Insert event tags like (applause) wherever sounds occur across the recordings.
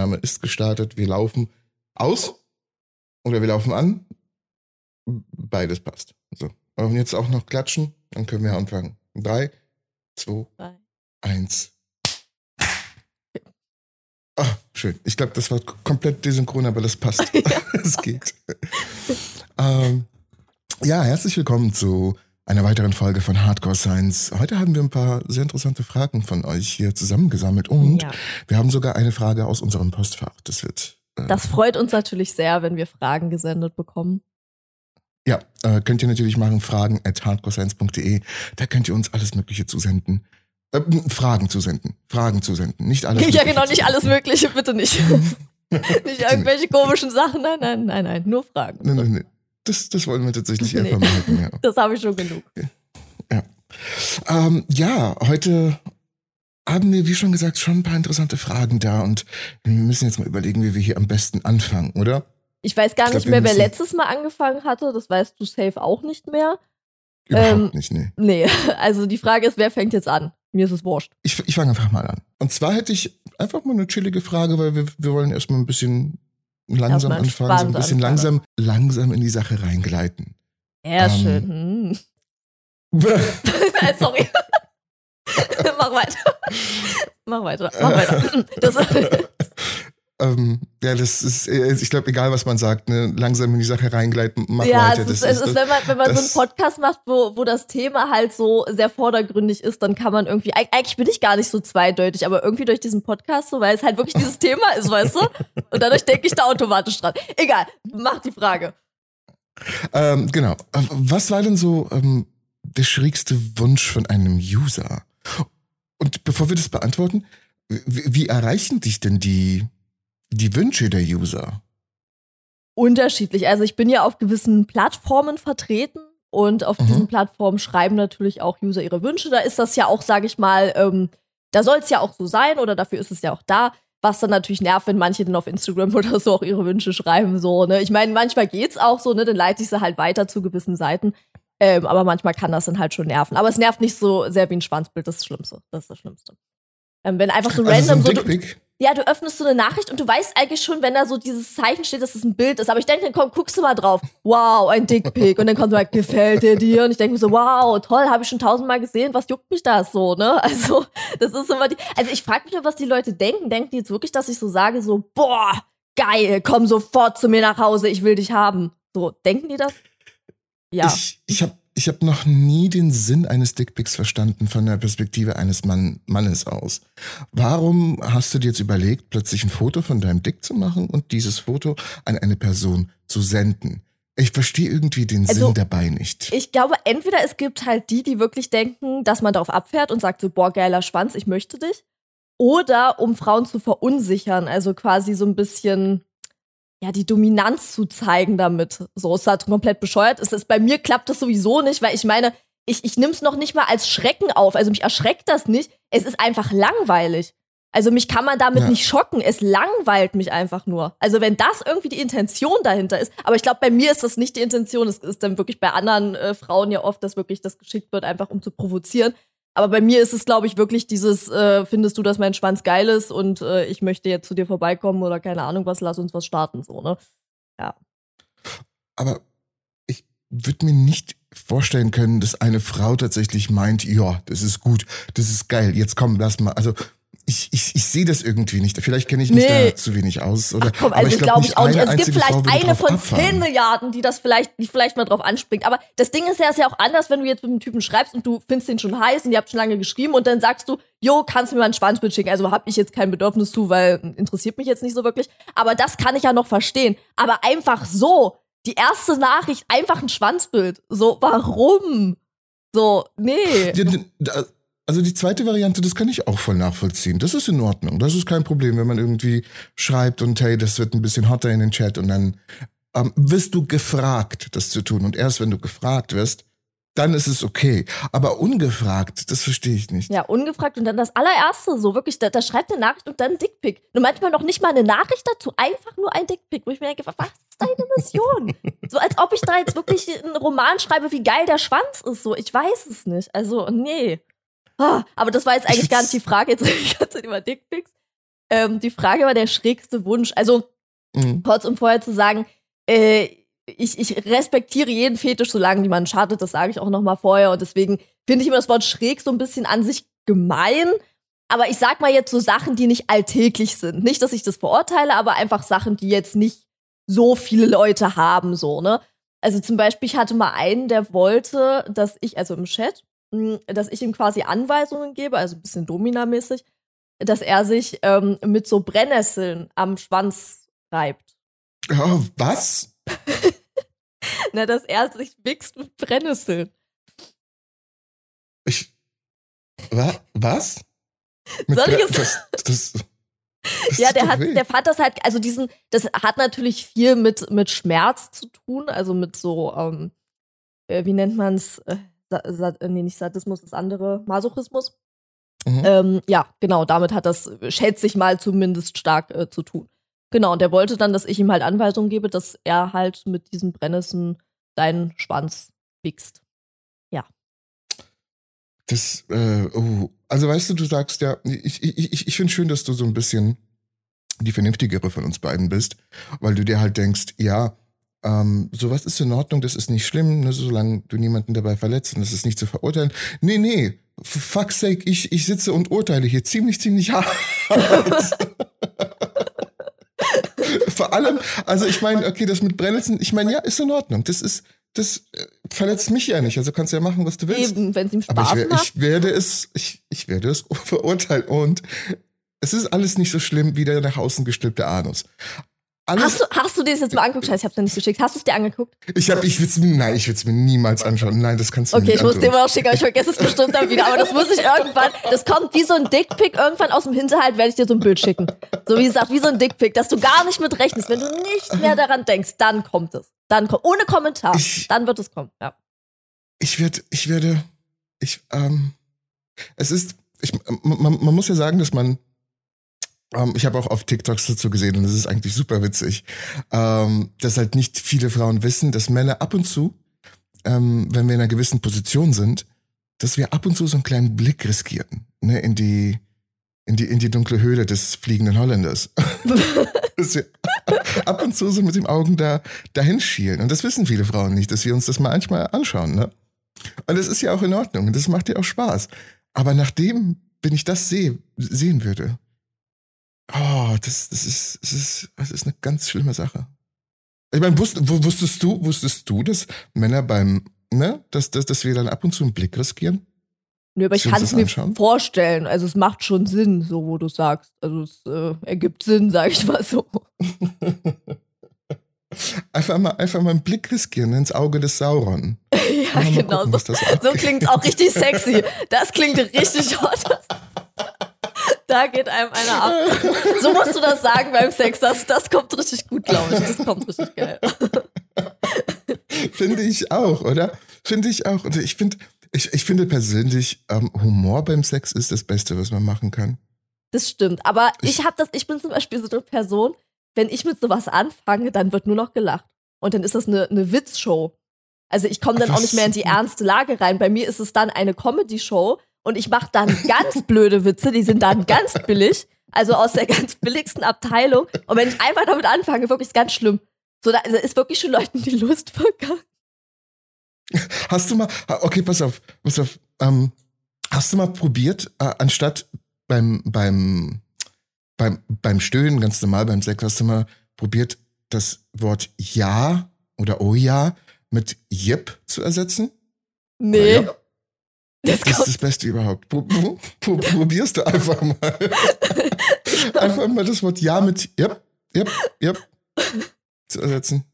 Aufnahme ist gestartet. Wir laufen aus oder wir laufen an. Beides passt. So. Und jetzt auch noch klatschen, dann können wir anfangen. Drei, zwei, Drei. eins. Ah, schön. Ich glaube, das war komplett desynchron, aber das passt. (laughs) (laughs) Es geht. ähm, ja, herzlich willkommen zu einer weiteren Folge von Hardcore Science. Heute haben wir ein paar sehr interessante Fragen von euch hier zusammengesammelt und Ja. wir haben sogar eine Frage aus unserem Postfach. Das wird. Äh, Das freut uns natürlich sehr, wenn wir Fragen gesendet bekommen. ja, äh, könnt ihr natürlich machen, fragen at hardcorescience.de. Da könnt ihr uns alles Mögliche zusenden. Äh, Fragen zusenden. Fragen zusenden. Nicht alles (laughs) ja, genau, nicht alles Mögliche, bitte nicht. (laughs) (laughs) nicht irgendwelche komischen Sachen. Nein, nein, nein, nein, nur Fragen. Nein, nein, nein. Das, das wollen wir tatsächlich Nee. vermeiden, ja. Das habe ich schon genug. Ähm, ja, heute haben wir, wie schon gesagt, schon ein paar interessante Fragen da und wir müssen jetzt mal überlegen, wie wir hier am besten anfangen, oder? Ich weiß gar Ich glaub, nicht mehr, wer letztes Mal angefangen hatte. Das weißt du safe auch nicht mehr. Überhaupt Ähm, nicht, nee. Nee, (laughs) also die Frage ist, wer fängt jetzt an? Mir ist es wurscht. Ich, ich fange einfach mal an. Und zwar hätte ich einfach mal eine chillige Frage, weil wir, wir wollen erstmal ein bisschen langsam anfangen, so ein bisschen anfangen. langsam, langsam in die Sache reingleiten. Ja, Ähm. schön. Hm. (laughs) Sorry. (laughs) Mach weiter. Mach weiter. Mach weiter. (laughs) Das, ähm, ja, das ist, äh, ich glaube, egal was man sagt, ne, langsam in die Sache reingleiten, mach ja, weiter. es ist, das es ist, wenn man, wenn man so einen Podcast macht, wo, wo das Thema halt so sehr vordergründig ist, dann kann man irgendwie, eig- eigentlich bin ich gar nicht so zweideutig, aber irgendwie durch diesen Podcast so, weil es halt wirklich dieses Thema ist, weißt du? Und dadurch denke ich da automatisch dran. Egal, mach die Frage. Ähm, genau. Ähm, Was war denn so ähm, der schrägste Wunsch von einem User? Und bevor wir das beantworten, wie, wie erreichen dich denn die, die Wünsche der User? Unterschiedlich. Also ich bin ja auf gewissen Plattformen vertreten und auf Mhm. diesen Plattformen schreiben natürlich auch User ihre Wünsche. Da ist das ja auch, sage ich mal, ähm, da soll es ja auch so sein oder dafür ist es ja auch da. Was dann natürlich nervt, wenn manche dann auf Instagram (laughs) oder so auch ihre Wünsche schreiben, so, ne? Ich meine, manchmal geht's auch so, ne? Dann leite ich sie halt weiter zu gewissen Seiten. Ähm, aber manchmal kann das dann halt schon nerven. Aber es nervt nicht so sehr wie ein Schwanzbild, das ist das Schlimmste. Das ist das Schlimmste. Ähm, wenn einfach so Also so random ein so, Dickpick? Ja, du öffnest so eine Nachricht und du weißt eigentlich schon, wenn da so dieses Zeichen steht, dass es ein Bild ist. Aber ich denke, dann komm, guckst du mal drauf. Wow, ein Dickpick. Und dann kommt like, gefällt der dir? Und ich denke mir so, wow, toll, habe ich schon tausendmal gesehen. Was juckt mich das so, ne? (laughs) Also, das ist immer die. Also, ich frage mich nur, was die Leute denken. Denken die jetzt wirklich, dass ich so sage, so, boah, geil, komm sofort zu mir nach Hause, ich will dich haben. So, denken die das? Ja. Ich, ich habe ich hab noch nie den Sinn eines Dickpicks verstanden von der Perspektive eines Mann, Mannes aus. Warum hast du dir jetzt überlegt, plötzlich ein Foto von deinem Dick zu machen und dieses Foto an eine Person zu senden? Ich verstehe irgendwie den Also, Sinn dabei nicht. Ich glaube, entweder es gibt halt die, die wirklich denken, dass man darauf abfährt und sagt so, boah, geiler Schwanz, ich möchte dich. Oder um Frauen zu verunsichern, also quasi so ein bisschen, ja, die Dominanz zu zeigen damit. So ist halt komplett bescheuert. Es ist, bei mir klappt das sowieso nicht, weil ich meine, ich, ich nehme es noch nicht mal als Schrecken auf. Also mich erschreckt das nicht. Es ist einfach langweilig. Also mich kann man damit Ja. nicht schocken. Es langweilt mich einfach nur. Also wenn das irgendwie die Intention dahinter ist, aber ich glaube, bei mir ist das nicht die Intention. Es ist dann wirklich bei anderen äh, Frauen ja oft, dass wirklich das geschickt wird, einfach um zu provozieren. Aber bei mir ist es, glaube ich, wirklich dieses, äh, findest du, dass mein Schwanz geil ist und äh, ich möchte jetzt zu dir vorbeikommen oder keine Ahnung was, lass uns was starten, so, ne? Aber ich würde mir nicht vorstellen können, dass eine Frau tatsächlich meint, ja, das ist gut, das ist geil, jetzt komm, lass mal. Also ich, ich, ich sehe das irgendwie nicht. Vielleicht kenne ich mich Nee. da zu wenig aus. Oder, Ach komm, aber also glaube ich auch nicht. eine Es gibt Frau vielleicht würde eine von. 10 Milliarden, die das vielleicht, die vielleicht mal drauf anspringt. Aber das Ding ist ja, ist ja auch anders, wenn du jetzt mit einem Typen schreibst und du findest den schon heiß und ihr habt schon lange geschrieben und dann sagst du, jo, kannst du mir mal ein Schwanzbild schicken? Also habe ich jetzt kein Bedürfnis zu, weil hm, interessiert mich jetzt nicht so wirklich. Aber das kann ich ja noch verstehen. Aber einfach so, die erste Nachricht, einfach ein Schwanzbild. So, warum? So, nee. Also die zweite Variante, das kann ich auch voll nachvollziehen. Das ist in Ordnung. Das ist kein Problem, wenn man irgendwie schreibt und hey, das wird ein bisschen hotter in den Chat und dann ähm, wirst du gefragt, das zu tun. Und erst wenn du gefragt wirst, dann ist es okay. Aber ungefragt, das verstehe ich nicht. Ja, ungefragt und dann das allererste, so wirklich, da, da schreibt eine Nachricht und dann ein Dickpick. Und manchmal noch nicht mal eine Nachricht dazu, einfach nur ein Dickpick, wo ich mir denke, was ist deine Mission? (laughs) so als ob ich da jetzt wirklich einen Roman schreibe, wie geil der Schwanz ist, so, ich weiß es nicht. Also, nee. Ah, aber das war jetzt eigentlich gar nicht die (laughs) Frage, jetzt rede (laughs) ich ganz über Dickpics. ähm, die Frage war der schrägste Wunsch. Also, mhm. kurz um vorher zu sagen, äh, ich, ich respektiere jeden Fetisch, solange niemand schadet, das sage ich auch nochmal vorher. Und deswegen finde ich immer das Wort schräg so ein bisschen an sich gemein. Aber ich sag mal jetzt so Sachen, die nicht alltäglich sind. Nicht, dass ich das verurteile, aber einfach Sachen, die jetzt nicht so viele Leute haben, so, ne? Also zum Beispiel, ich hatte mal einen, der wollte, dass ich, also im Chat, dass ich ihm quasi Anweisungen gebe, also ein bisschen Domina-mäßig, dass er sich ähm, mit so Brennnesseln am Schwanz reibt. Oh, was? (laughs) Na, dass er sich mixt mit Brennnesseln. Ich. Wa was? Mit Soll ich es? Das, das, das ja, der hat, der fand das halt, also diesen, das hat natürlich viel mit, mit Schmerz zu tun, also mit so, ähm, äh, wie nennt man es? Äh, äh, nee, nicht Sadismus, das andere, Masochismus. Mhm. Ähm, ja, genau, damit hat das, schätze ich mal, zumindest stark äh, zu tun. Genau, und der wollte dann, dass ich ihm halt Anweisungen gebe, dass er halt mit diesen Brennnissen deinen Schwanz wichst. Ja. Das, äh, oh, also weißt du, du sagst ja, ich, ich, ich, ich finde schön, dass du so ein bisschen die vernünftigere von uns beiden bist, weil du dir halt denkst, ja, ähm, sowas ist in Ordnung, das ist nicht schlimm, ne, solange du niemanden dabei verletzt und das ist nicht zu verurteilen. Nee, nee, for fuck's sake, ich, ich sitze und urteile hier ziemlich, ziemlich (laughs) hart. Vor allem, also ich meine, okay, das mit Brennnesseln, ich meine, ja, ist in Ordnung. Das ist, das äh, verletzt mich ja nicht. Also kannst du ja machen, was du willst. Eben, wenn es ihm Spaß Aber ich, macht. Ich werde es, ich, ich werde es (laughs) verurteilen. Und es ist alles nicht so schlimm wie der nach außen gestülpte Anus. Hast, du, hast du dir das jetzt mal angeguckt? Scheiße, ich hab's dir nicht geschickt. Hast du es dir angeguckt? Ich hab, ich will's, nein, ich will es mir niemals anschauen. Nein, das kannst du okay, nicht Okay, ich muss dir mal auch schicken, aber ich vergesse es bestimmt dann wieder. Aber das muss ich irgendwann, das kommt wie so ein Dickpick irgendwann aus dem Hinterhalt, werde ich dir so ein Bild schicken. So wie gesagt, wie so ein Dickpick, dass du gar nicht mit rechnest. Wenn du nicht mehr daran denkst, dann kommt es. Dann kommt, ohne Kommentar. Ich, dann wird es kommen, ja. Ich werde, ich werde, ich, ähm, es ist, ich, man, man muss ja sagen, dass man ähm, ich habe auch auf TikToks dazu gesehen und das ist eigentlich super witzig, ähm, dass halt nicht viele Frauen wissen, dass Männer ab und zu, ähm, wenn wir in einer gewissen Position sind, dass wir ab und zu so einen kleinen Blick riskieren, ne, in die, in die, in die dunkle Höhle des fliegenden Holländers. (laughs) dass wir ab und zu so mit den Augen da, dahin schielen. Und das wissen viele Frauen nicht, dass wir uns das manchmal anschauen, ne? Und das ist ja auch in Ordnung und das macht ja auch Spaß. Aber nachdem, wenn ich das sehe, sehen würde, Oh, das, das, ist, das, ist, das ist eine ganz schlimme Sache. Ich meine, wusst, wusstest du, wusstest du, dass Männer beim, ne, dass, dass, dass wir dann ab und zu einen Blick riskieren? Nö, aber ich kann es mir vorstellen. Also es macht schon Sinn, so wo du sagst. Also es äh, ergibt Sinn, sag ich mal so. (laughs) einfach mal, einfach mal einen Blick riskieren ins Auge des Sauron. (laughs) ja, genau. Gucken, so, so klingt auch richtig sexy. Das klingt richtig hot. (laughs) Da geht einem einer ab. So musst du das sagen beim Sex. Das, das kommt richtig gut, glaube ich. Das kommt richtig geil. Finde ich auch, oder? Finde ich auch. Und ich finde, ich, ich finde persönlich, ähm, Humor beim Sex ist das Beste, was man machen kann. Das stimmt. Aber ich, ich habe das, ich bin zum Beispiel so eine Person, wenn ich mit sowas anfange, dann wird nur noch gelacht. Und dann ist das eine, eine Witzshow. Also ich komme dann Ach, auch nicht mehr in die ernste Lage rein. Bei mir ist es dann eine Comedy-Show, und ich mache dann ganz blöde Witze, die sind dann ganz billig, also aus der ganz billigsten Abteilung. Und wenn ich einfach damit anfange, wirklich ist ganz schlimm. So, da ist wirklich schon Leuten die Lust vergangen. Hast du mal, okay, pass auf, pass auf, ähm, hast du mal probiert, äh, anstatt beim, beim, beim, beim Stöhnen, ganz normal beim Sex, hast du mal probiert, das Wort Ja oder Oh ja mit Jip zu ersetzen? Nee. Ja. Das, das ist das Beste überhaupt. Probierst du einfach mal. (laughs) einfach mal das Wort Ja mit Yep, Yep, Yep zu ersetzen.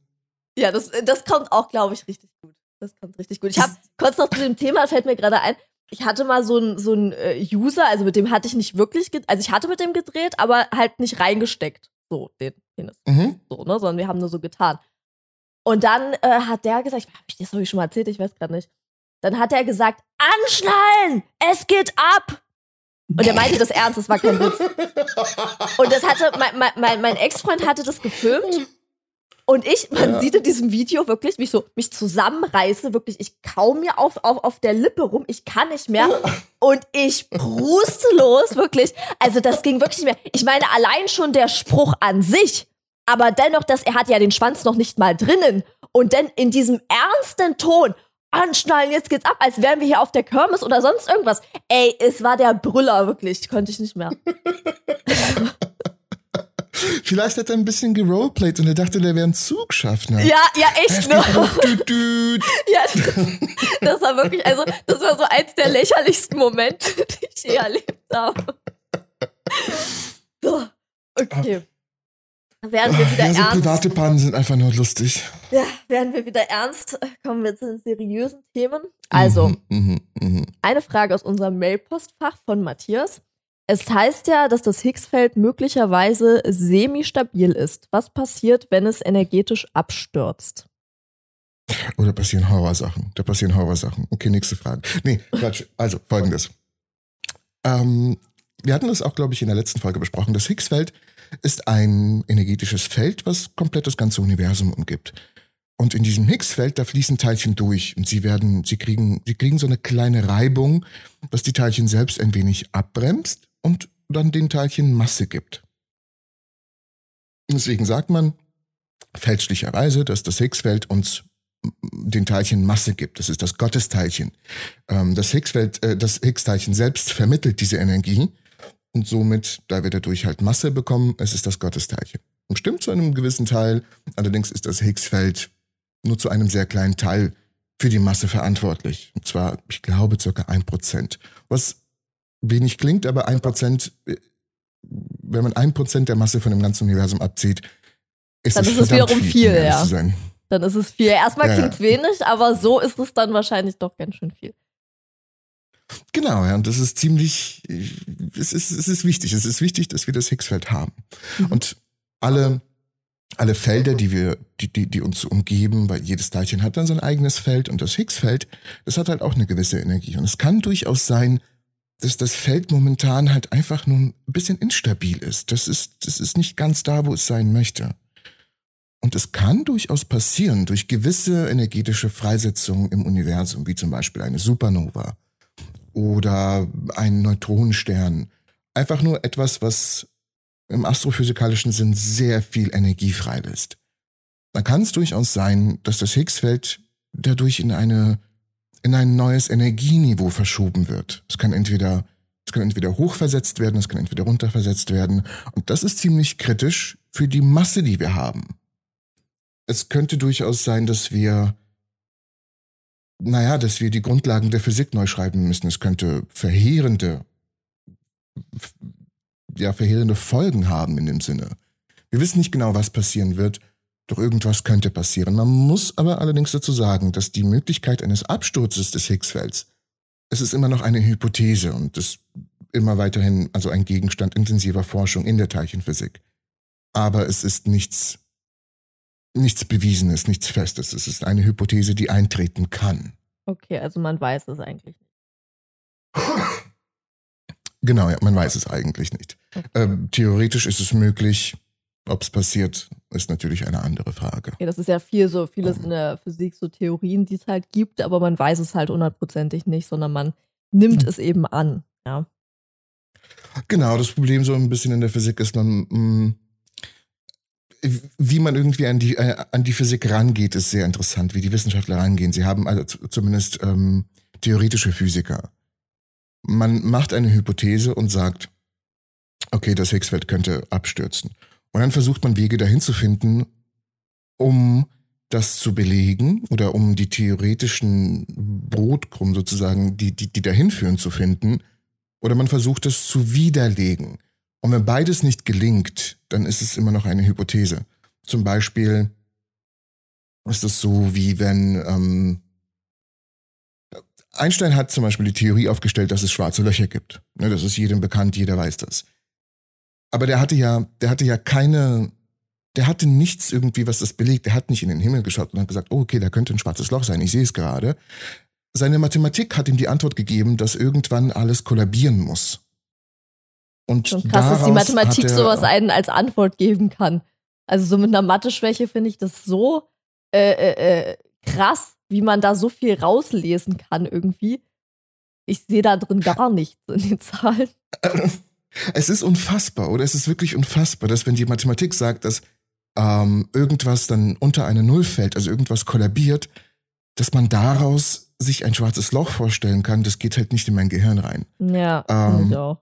Ja, das, das kommt auch, glaube ich, richtig gut. Das kommt richtig gut. Ich habe kurz noch zu dem Thema, fällt mir gerade ein, ich hatte mal so einen so einen äh, User, also mit dem hatte ich nicht wirklich, also ich hatte mit dem gedreht, aber halt nicht reingesteckt. So, den Penis. Mhm. So, ne, sondern wir haben nur so getan. Und dann äh, hat der gesagt, hab ich das habe ich schon mal erzählt, ich weiß gerade nicht. Dann hat er gesagt, anschnallen, es geht ab. Und er meinte das ernst, das war kein Witz. (laughs) Und das hatte, mein, mein, mein Ex-Freund hatte das gefilmt. Und ich, man ja. sieht in diesem Video wirklich mich so, mich zusammenreiße, wirklich, ich kaum mir auf, auf, auf der Lippe rum, ich kann nicht mehr. Und ich pruste los, wirklich. Also das ging wirklich nicht mehr. Ich meine, allein schon der Spruch an sich, aber dennoch, dass er hat ja den Schwanz noch nicht mal drinnen. Und dann in diesem ernsten Ton, anschnallen, jetzt geht's ab, als wären wir hier auf der Kirmes oder sonst irgendwas. Ey, es war der Brüller, wirklich. Konnte ich nicht mehr. (laughs) Vielleicht hat er ein bisschen geroleplayt und er dachte, der wäre ein Zugschaffner. Ja, ja, echt. Ne? (laughs) ja, das, war wirklich, also, das war so eins der lächerlichsten Momente, (laughs) die ich je erlebt habe. So, okay. Werden wir wieder ja, so ernst. private Pannen sind einfach nur lustig. Ja, werden wir wieder ernst. Kommen wir zu den seriösen Themen. Also, mhm, mh, mh. eine Frage aus unserem Mailpostfach von Matthias. Es heißt ja, dass das Higgsfeld möglicherweise semi-stabil ist. Was passiert, wenn es energetisch abstürzt? Oh, da passieren Horrorsachen. Da passieren Horrorsachen. Okay, nächste Frage. Nee, Quatsch. Also, folgendes. Ähm, wir hatten das auch, glaube ich, in der letzten Folge besprochen. Das Higgsfeld ist ein energetisches Feld, was komplett das ganze Universum umgibt. Und in diesem Higgsfeld, da fließen Teilchen durch und sie werden, sie kriegen, sie kriegen so eine kleine Reibung, was die Teilchen selbst ein wenig abbremst und dann den Teilchen Masse gibt. Deswegen sagt man fälschlicherweise, dass das Higgsfeld uns den Teilchen Masse gibt. Das ist das Gottesteilchen. Ähm, das Higgsfeld, äh, das Higgs-Teilchen selbst vermittelt diese Energie und somit, da wir dadurch halt Masse bekommen, es ist das Gottesteilchen. Und stimmt zu einem gewissen Teil, allerdings ist das Higgsfeld nur zu einem sehr kleinen Teil für die Masse verantwortlich. Und zwar, ich glaube, circa ein Prozent. Was wenig klingt, aber ein Prozent, äh, wenn man ein Prozent der Masse von dem ganzen Universum abzieht, ist dann es ist es wiederum viel, viel ja. Dann ist es viel. Erstmal ja, klingt es wenig, aber so ist es dann wahrscheinlich doch ganz schön viel. Genau, ja, und das ist ziemlich, es ist, es ist wichtig. Es ist wichtig, dass wir das Higgsfeld haben. Mhm. Und alle, alle Felder, die wir, die, die, die uns umgeben, weil jedes Teilchen hat dann sein eigenes Feld und das Higgsfeld, das hat halt auch eine gewisse Energie. Und es kann durchaus sein, dass das Feld momentan halt einfach nur ein bisschen instabil ist. Das ist, das ist nicht ganz da, wo es sein möchte. Und es kann durchaus passieren durch gewisse energetische Freisetzungen im Universum, wie zum Beispiel eine Supernova oder ein Neutronenstern. Einfach nur etwas, was im astrophysikalischen Sinn sehr viel Energie freilässt. Da kann es durchaus sein, dass das Higgsfeld dadurch in eine in ein neues Energieniveau verschoben wird. Es kann entweder, es kann entweder hochversetzt werden, es kann entweder runterversetzt werden. Und das ist ziemlich kritisch für die Masse, die wir haben. Es könnte durchaus sein, dass wir, naja, dass wir die Grundlagen der Physik neu schreiben müssen. Es könnte verheerende, ja, verheerende Folgen haben in dem Sinne. Wir wissen nicht genau, was passieren wird. Doch irgendwas könnte passieren. Man muss aber allerdings dazu sagen, dass die Möglichkeit eines Absturzes des Higgsfelds, es ist immer noch eine Hypothese und ist immer weiterhin also ein Gegenstand intensiver Forschung in der Teilchenphysik. Aber es ist nichts, nichts Bewiesenes, nichts Festes. Es ist eine Hypothese, die eintreten kann. Okay, also man weiß es eigentlich nicht. Genau, ja, man weiß es eigentlich nicht. Okay. Ähm, theoretisch ist es möglich, ob es passiert, ist natürlich eine andere Frage. Ja, das ist ja viel so, vieles in der Physik, so Theorien, die es halt gibt, aber man weiß es halt hundertprozentig nicht, sondern man nimmt hm. es eben an, ja. Genau, das Problem so ein bisschen in der Physik ist dann, mh, hm, wie man irgendwie an die, äh, an die Physik rangeht, ist sehr interessant, wie die Wissenschaftler rangehen. Sie haben also zumindest ähm, theoretische Physiker. Man macht eine Hypothese und sagt, okay, das Higgsfeld könnte abstürzen. Und dann versucht man Wege dahin zu finden, um das zu belegen oder um die theoretischen Brotkrumm sozusagen, die, die, die dahin führen zu finden. Oder man versucht es zu widerlegen. Und wenn beides nicht gelingt, dann ist es immer noch eine Hypothese. Zum Beispiel ist es so, wie wenn ähm, Einstein hat zum Beispiel die Theorie aufgestellt, dass es schwarze Löcher gibt. Ne, das ist jedem bekannt, jeder weiß das. Aber der hatte ja, der hatte ja keine, der hatte nichts irgendwie, was das belegt. Der hat nicht in den Himmel geschaut und hat gesagt, oh, okay, da könnte ein schwarzes Loch sein, ich sehe es gerade. Seine Mathematik hat ihm die Antwort gegeben, dass irgendwann alles kollabieren muss. Und Schon krass, dass die Mathematik er, sowas einen als Antwort geben kann. Also so mit einer Mathe-Schwäche finde ich das so äh, äh, äh, krass, wie man da so viel rauslesen kann irgendwie. Ich sehe da drin gar nichts in den Zahlen. (laughs) Es ist unfassbar, oder? Es ist wirklich unfassbar, dass wenn die Mathematik sagt, dass ähm, irgendwas dann unter eine Null fällt, also irgendwas kollabiert, dass man daraus sich ein schwarzes Loch vorstellen kann, das geht halt nicht in mein Gehirn rein. Ja, ähm, ja.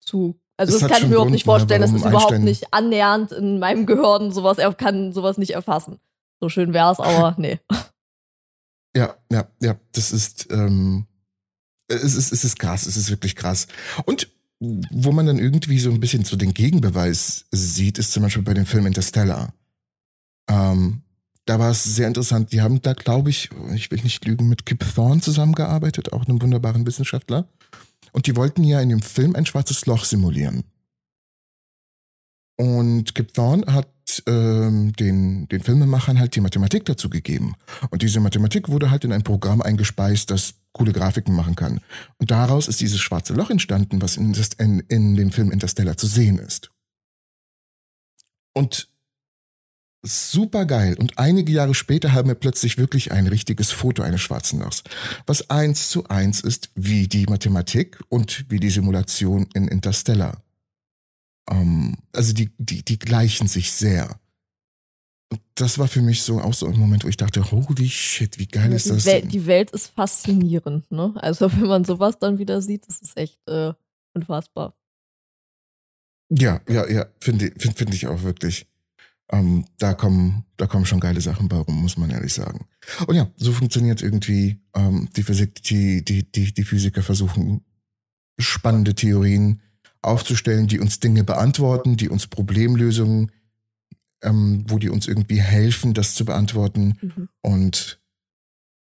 Zu. Also das, das kann ich mir überhaupt nicht vorstellen. Das ist überhaupt Einstein nicht annähernd in meinem Gehirn. Sowas, er kann sowas nicht erfassen. So schön wäre es, aber (laughs) nee. Ja, ja, ja. Das ist, ähm, es ist, es ist krass. Es ist wirklich krass. Und wo man dann irgendwie so ein bisschen so den Gegenbeweis sieht, ist zum Beispiel bei dem Film Interstellar. Ähm, da war es sehr interessant. Die haben da, glaube ich, ich will nicht lügen, mit Kip Thorne zusammengearbeitet, auch einem wunderbaren Wissenschaftler. Und die wollten ja in dem Film ein schwarzes Loch simulieren. Und Kip Thorne hat ähm, den, den Filmemachern halt die Mathematik dazu gegeben. Und diese Mathematik wurde halt in ein Programm eingespeist, das coole Grafiken machen kann. Und daraus ist dieses schwarze Loch entstanden, was in, in, in dem Film Interstellar zu sehen ist. Und super geil. Und einige Jahre später haben wir plötzlich wirklich ein richtiges Foto eines schwarzen Lochs, was eins zu eins ist wie die Mathematik und wie die Simulation in Interstellar. Ähm, also die, die, die gleichen sich sehr. Und das war für mich so auch so ein Moment, wo ich dachte, holy shit, wie geil ja, ist das denn? Die Welt ist faszinierend, ne? Also wenn man sowas dann wieder sieht, das ist echt äh, unfassbar. Ja, ja, ja, finde find, find ich auch wirklich. Ähm, da kommen, da kommen schon geile Sachen bei rum, muss man ehrlich sagen. Und ja, so funktioniert irgendwie ähm, die Physik, die, die, die, die Physiker versuchen spannende Theorien aufzustellen, die uns Dinge beantworten, die uns Problemlösungen, ähm, wo die uns irgendwie helfen, das zu beantworten. Mhm. Und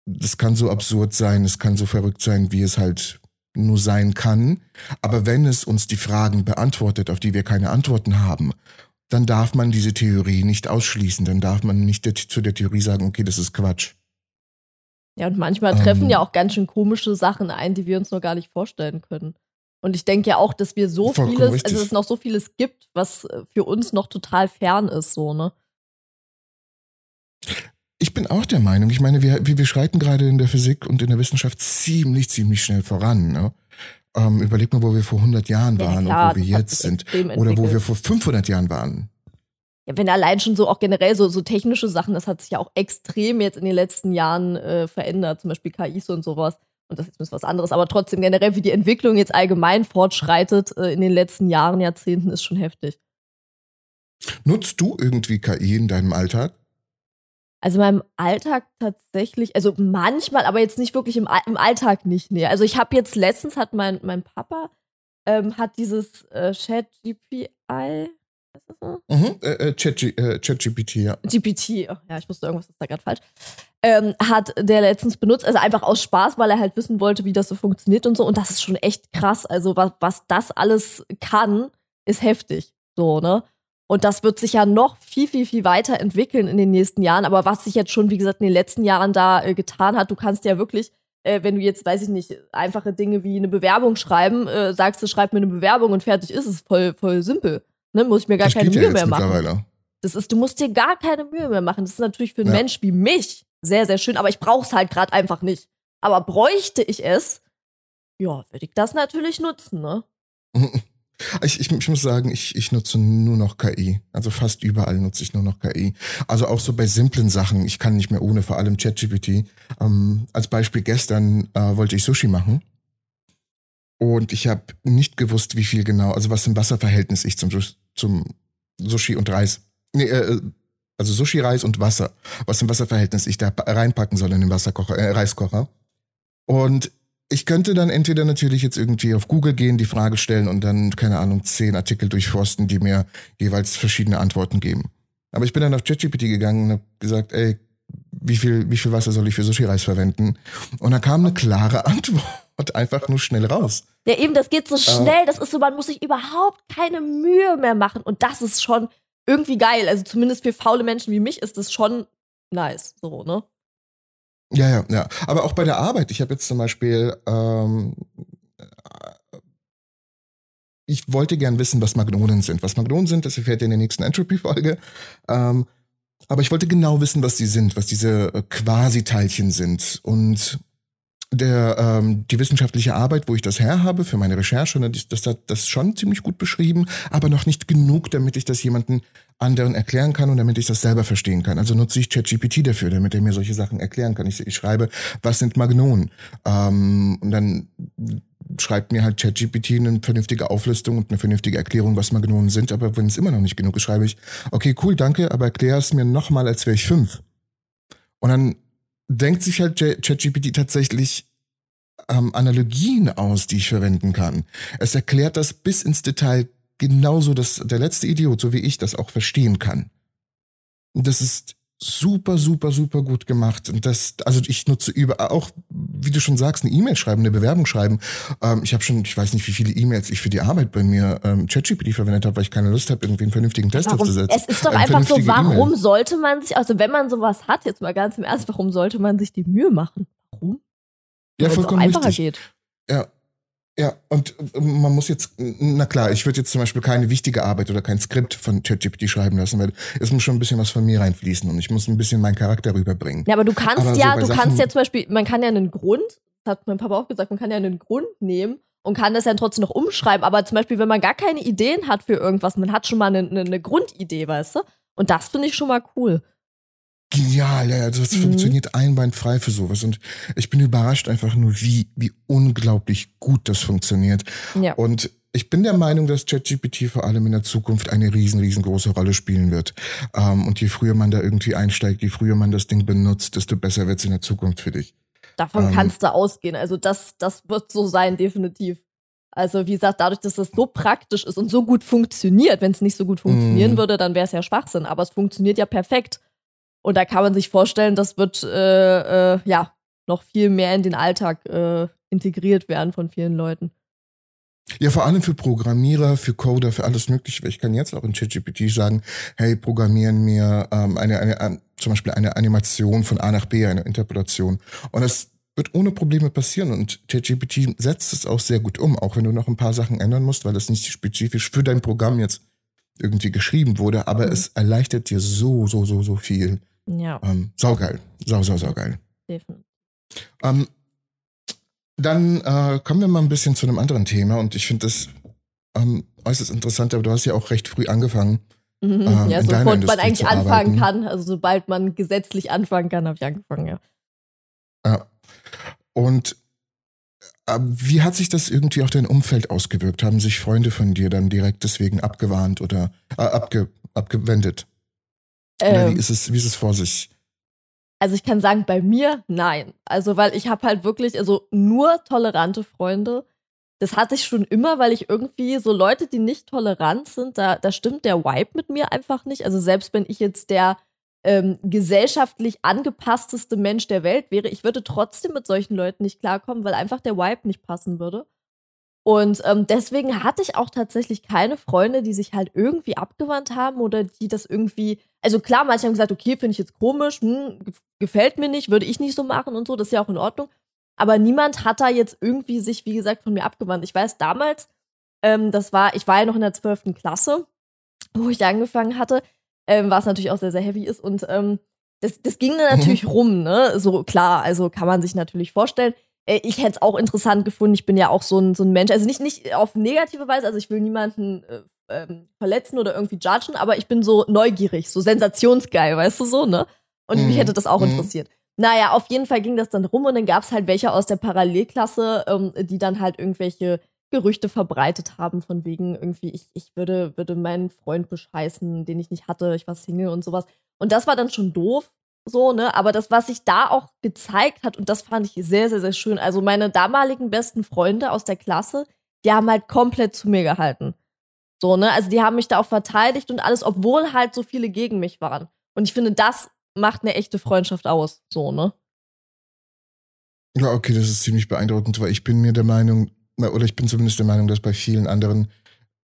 das kann so absurd sein, es kann so verrückt sein, wie es halt nur sein kann. Aber wenn es uns die Fragen beantwortet, auf die wir keine Antworten haben, dann darf man diese Theorie nicht ausschließen. Dann darf man nicht zu der Theorie sagen, okay, das ist Quatsch. Ja, und manchmal treffen ähm, ja auch ganz schön komische Sachen ein, die wir uns noch gar nicht vorstellen können. Und ich denke ja auch, dass wir so vieles, richtig. also es noch so vieles gibt, was äh, für uns noch total fern ist, so, ne? Ich bin auch der Meinung, ich meine, wir, wir schreiten gerade in der Physik und in der Wissenschaft ziemlich, ziemlich schnell voran. Ne? Ähm, überleg mal, wo wir vor 100 Jahren waren ja, klar, und wo wir jetzt sind. Oder wo wir vor 500 Jahren waren. Ja, wenn allein schon so auch generell so, so technische Sachen, das hat sich ja auch extrem jetzt in den letzten Jahren äh, verändert, zum Beispiel KIs und sowas und das ist was anderes, aber trotzdem generell, wie die Entwicklung jetzt allgemein fortschreitet äh, in den letzten Jahren, Jahrzehnten, ist schon heftig. Nutzt du irgendwie KI in deinem Alltag? Also in meinem Alltag tatsächlich, also manchmal, aber jetzt nicht wirklich im, im Alltag nicht. Nee. Also ich habe jetzt letztens hat mein, mein Papa ähm, hat dieses äh, Chat GPI, ist das so? Mhm, äh, äh, ChatGPT, äh, ja. GPT, oh, ja, ich wusste irgendwas ist da gerade falsch ähm, hat der letztens benutzt, also einfach aus Spaß, weil er halt wissen wollte, wie das so funktioniert und so. Und das ist schon echt krass. Also was, was das alles kann, ist heftig. So, ne? Und das wird sich ja noch viel, viel, viel weiter entwickeln in den nächsten Jahren. Aber was sich jetzt schon, wie gesagt, in den letzten Jahren da äh, getan hat, du kannst ja wirklich, äh, wenn du jetzt, weiß ich nicht, einfache Dinge wie eine Bewerbung schreiben, äh, sagst du, schreib mir eine Bewerbung und fertig ist es voll, voll simpel. Ne? Muss ich mir gar das keine Mühe ja mehr machen. Das ist, du musst dir gar keine Mühe mehr machen. Das ist natürlich für einen ja. Mensch wie mich sehr, sehr schön, aber ich brauche es halt gerade einfach nicht. Aber bräuchte ich es, ja, würde ich das natürlich nutzen, ne? (laughs) Ich, ich, ich, muss sagen, ich, ich nutze nur noch KI. Also fast überall nutze ich nur noch KI. Also auch so bei simplen Sachen. Ich kann nicht mehr ohne, vor allem ChatGPT. Ähm, als Beispiel gestern äh, wollte ich Sushi machen. Und ich habe nicht gewusst, wie viel genau, also was im Wasserverhältnis ich zum, zum Sushi und Reis, nee, äh, also Sushi-Reis und Wasser, was im Wasserverhältnis ich da reinpacken soll in den Wasserkocher, äh, Reiskocher. Und ich könnte dann entweder natürlich jetzt irgendwie auf Google gehen, die Frage stellen und dann, keine Ahnung, zehn Artikel durchforsten, die mir jeweils verschiedene Antworten geben. Aber ich bin dann auf ChatGPT gegangen und habe gesagt, ey, wie viel, wie viel Wasser soll ich für Sushi-Reis verwenden? Und da kam eine klare (laughs) Antwort, einfach nur schnell raus. Ja, eben, das geht so schnell, das ist so, man muss sich überhaupt keine Mühe mehr machen. Und das ist schon irgendwie geil. Also zumindest für faule Menschen wie mich ist das schon nice, so, ne? Ja, ja, ja. Aber auch bei der Arbeit. Ich habe jetzt zum Beispiel, ähm, ich wollte gern wissen, was Magnonen sind. Was Magnonen sind, das erfährt ihr in der nächsten Entropy-Folge. Ähm, aber ich wollte genau wissen, was sie sind, was diese äh, Quasi-Teilchen sind. Und der, ähm, die wissenschaftliche Arbeit, wo ich das her habe für meine Recherche, ne, das, hat das schon ziemlich gut beschrieben, aber noch nicht genug, damit ich das jemanden anderen erklären kann und damit ich das selber verstehen kann. Also nutze ich ChatGPT dafür, damit er mir solche Sachen erklären kann. Ich, ich schreibe, was sind Magnonen? Ähm, und dann schreibt mir halt ChatGPT eine vernünftige Auflistung und eine vernünftige Erklärung, was Magnonen sind. Aber wenn es immer noch nicht genug ist, schreibe ich, okay, cool, danke, aber erklär es mir nochmal, als wäre ich fünf. Und dann denkt sich halt ChatGPT tatsächlich ähm, Analogien aus, die ich verwenden kann. Es erklärt das bis ins Detail genauso, dass der letzte Idiot, so wie ich, das auch verstehen kann. Das ist super, super, super gut gemacht. Und das, also ich nutze über auch, wie du schon sagst, eine E-Mail schreiben, eine Bewerbung schreiben. Ähm, ich habe schon, ich weiß nicht, wie viele E-Mails ich für die Arbeit bei mir ähm, ChatGPT verwendet habe, weil ich keine Lust habe, irgendwie einen vernünftigen Test warum? aufzusetzen. Es ist doch einfach so, warum sollte man sich, also wenn man sowas hat, jetzt mal ganz im Ernst, warum sollte man sich die Mühe machen? Warum? Ja, vollkommen einfacher richtig. geht. Ja, ja, und äh, man muss jetzt, na klar, ich würde jetzt zum Beispiel keine wichtige Arbeit oder kein Skript von ChatGPT schreiben lassen, weil es muss schon ein bisschen was von mir reinfließen und ich muss ein bisschen meinen Charakter rüberbringen. Ja, aber du kannst Aber so ja, bei du Sachen- kannst ja zum Beispiel, man kann ja einen Grund, das hat mein Papa auch gesagt, man kann ja einen Grund nehmen und kann das dann trotzdem noch umschreiben. Aber zum Beispiel, wenn man gar keine Ideen hat für irgendwas, man hat schon mal eine, eine, eine Grundidee, weißt du? Und das finde ich schon mal cool. Genial, ja, das Mhm. funktioniert einwandfrei für sowas und ich bin überrascht einfach nur, wie, wie unglaublich gut das funktioniert. Ja. Und ich bin der Meinung, dass ChatGPT vor allem in der Zukunft eine riesen, riesengroße Rolle spielen wird. Ähm, und je früher man da irgendwie einsteigt, je früher man das Ding benutzt, desto besser wird es in der Zukunft für dich. Davon Ähm, kannst du ausgehen. Also das, das wird so sein, definitiv. Also wie gesagt, dadurch, dass das so praktisch ist und so gut funktioniert, wenn es nicht so gut funktionieren Mhm. würde, dann wäre es ja Schwachsinn. Aber es funktioniert ja perfekt. Und da kann man sich vorstellen, das wird äh, äh, ja noch viel mehr in den Alltag äh, integriert werden von vielen Leuten. Ja, vor allem für Programmierer, für Coder, für alles Mögliche. Ich kann jetzt auch in ChatGPT sagen, hey, programmieren mir ähm, eine, eine, ein, zum Beispiel eine Animation von A nach B, eine Interpolation. Und das wird ohne Probleme passieren. Und ChatGPT setzt es auch sehr gut um, auch wenn du noch ein paar Sachen ändern musst, weil das nicht spezifisch für dein Programm jetzt irgendwie geschrieben wurde. Aber Mhm. es erleichtert dir so, so, so, so viel. Ja, Ähm, saugeil. Sau, sau, saugeil. definitiv. Ähm, dann äh, kommen wir mal ein bisschen zu einem anderen Thema und ich finde das ähm, äußerst interessant, aber du hast ja auch recht früh angefangen. Mhm. ähm, ja, sofort man eigentlich anfangen kann. Also sobald man gesetzlich anfangen kann, habe ich angefangen, ja. Ja. Und äh, wie hat sich das irgendwie auf dein Umfeld ausgewirkt? Haben sich Freunde von dir dann direkt deswegen abgewarnt oder äh, abge, abgewendet? Ähm, wie ist es, wie ist es vor sich? Also ich kann sagen, bei mir nein. Also weil ich habe halt wirklich, also nur tolerante Freunde. Das hatte ich schon immer, weil ich irgendwie so Leute, die nicht tolerant sind, da, da stimmt der Vibe mit mir einfach nicht. Also selbst wenn ich jetzt der ähm, gesellschaftlich angepassteste Mensch der Welt wäre, ich würde trotzdem mit solchen Leuten nicht klarkommen, weil einfach der Vibe nicht passen würde. Und ähm, deswegen hatte ich auch tatsächlich keine Freunde, die sich halt irgendwie abgewandt haben oder die das irgendwie. Also klar, manche haben gesagt, okay, finde ich jetzt komisch, hm, gef- gefällt mir nicht, würde ich nicht so machen und so, das ist ja auch in Ordnung. Aber niemand hat da jetzt irgendwie sich, wie gesagt, von mir abgewandt. Ich weiß damals, ähm, das war, ich war ja noch in der 12. Klasse, wo ich angefangen hatte, ähm, was natürlich auch sehr, sehr heavy ist. Und ähm, das, das ging dann natürlich rum, ne? So klar, also kann man sich natürlich vorstellen. Äh, Ich hätte es auch interessant gefunden. Ich bin ja auch so ein, so ein Mensch, also nicht, nicht auf negative Weise, also ich will niemanden äh, ähm, verletzen oder irgendwie judgen, aber ich bin so neugierig, so sensationsgeil, weißt du so, ne? Und mich Mhm. hätte das auch Mhm. interessiert. Naja, auf jeden Fall ging das dann rum und dann gab es halt welche aus der Parallelklasse, ähm, die dann halt irgendwelche Gerüchte verbreitet haben, von wegen irgendwie, ich, ich würde, würde meinen Freund bescheißen, den ich nicht hatte, ich war Single und sowas. Und das war dann schon doof, so, ne? Aber das, was sich da auch gezeigt hat, und das fand ich sehr, sehr, sehr schön. Also meine damaligen besten Freunde aus der Klasse, die haben halt komplett zu mir gehalten. So, ne? Also die haben mich da auch verteidigt und alles, obwohl halt so viele gegen mich waren. Und ich finde, das macht eine echte Freundschaft aus, so, ne? Ja, okay, das ist ziemlich beeindruckend, weil ich bin mir der Meinung, oder ich bin zumindest der Meinung, dass bei vielen anderen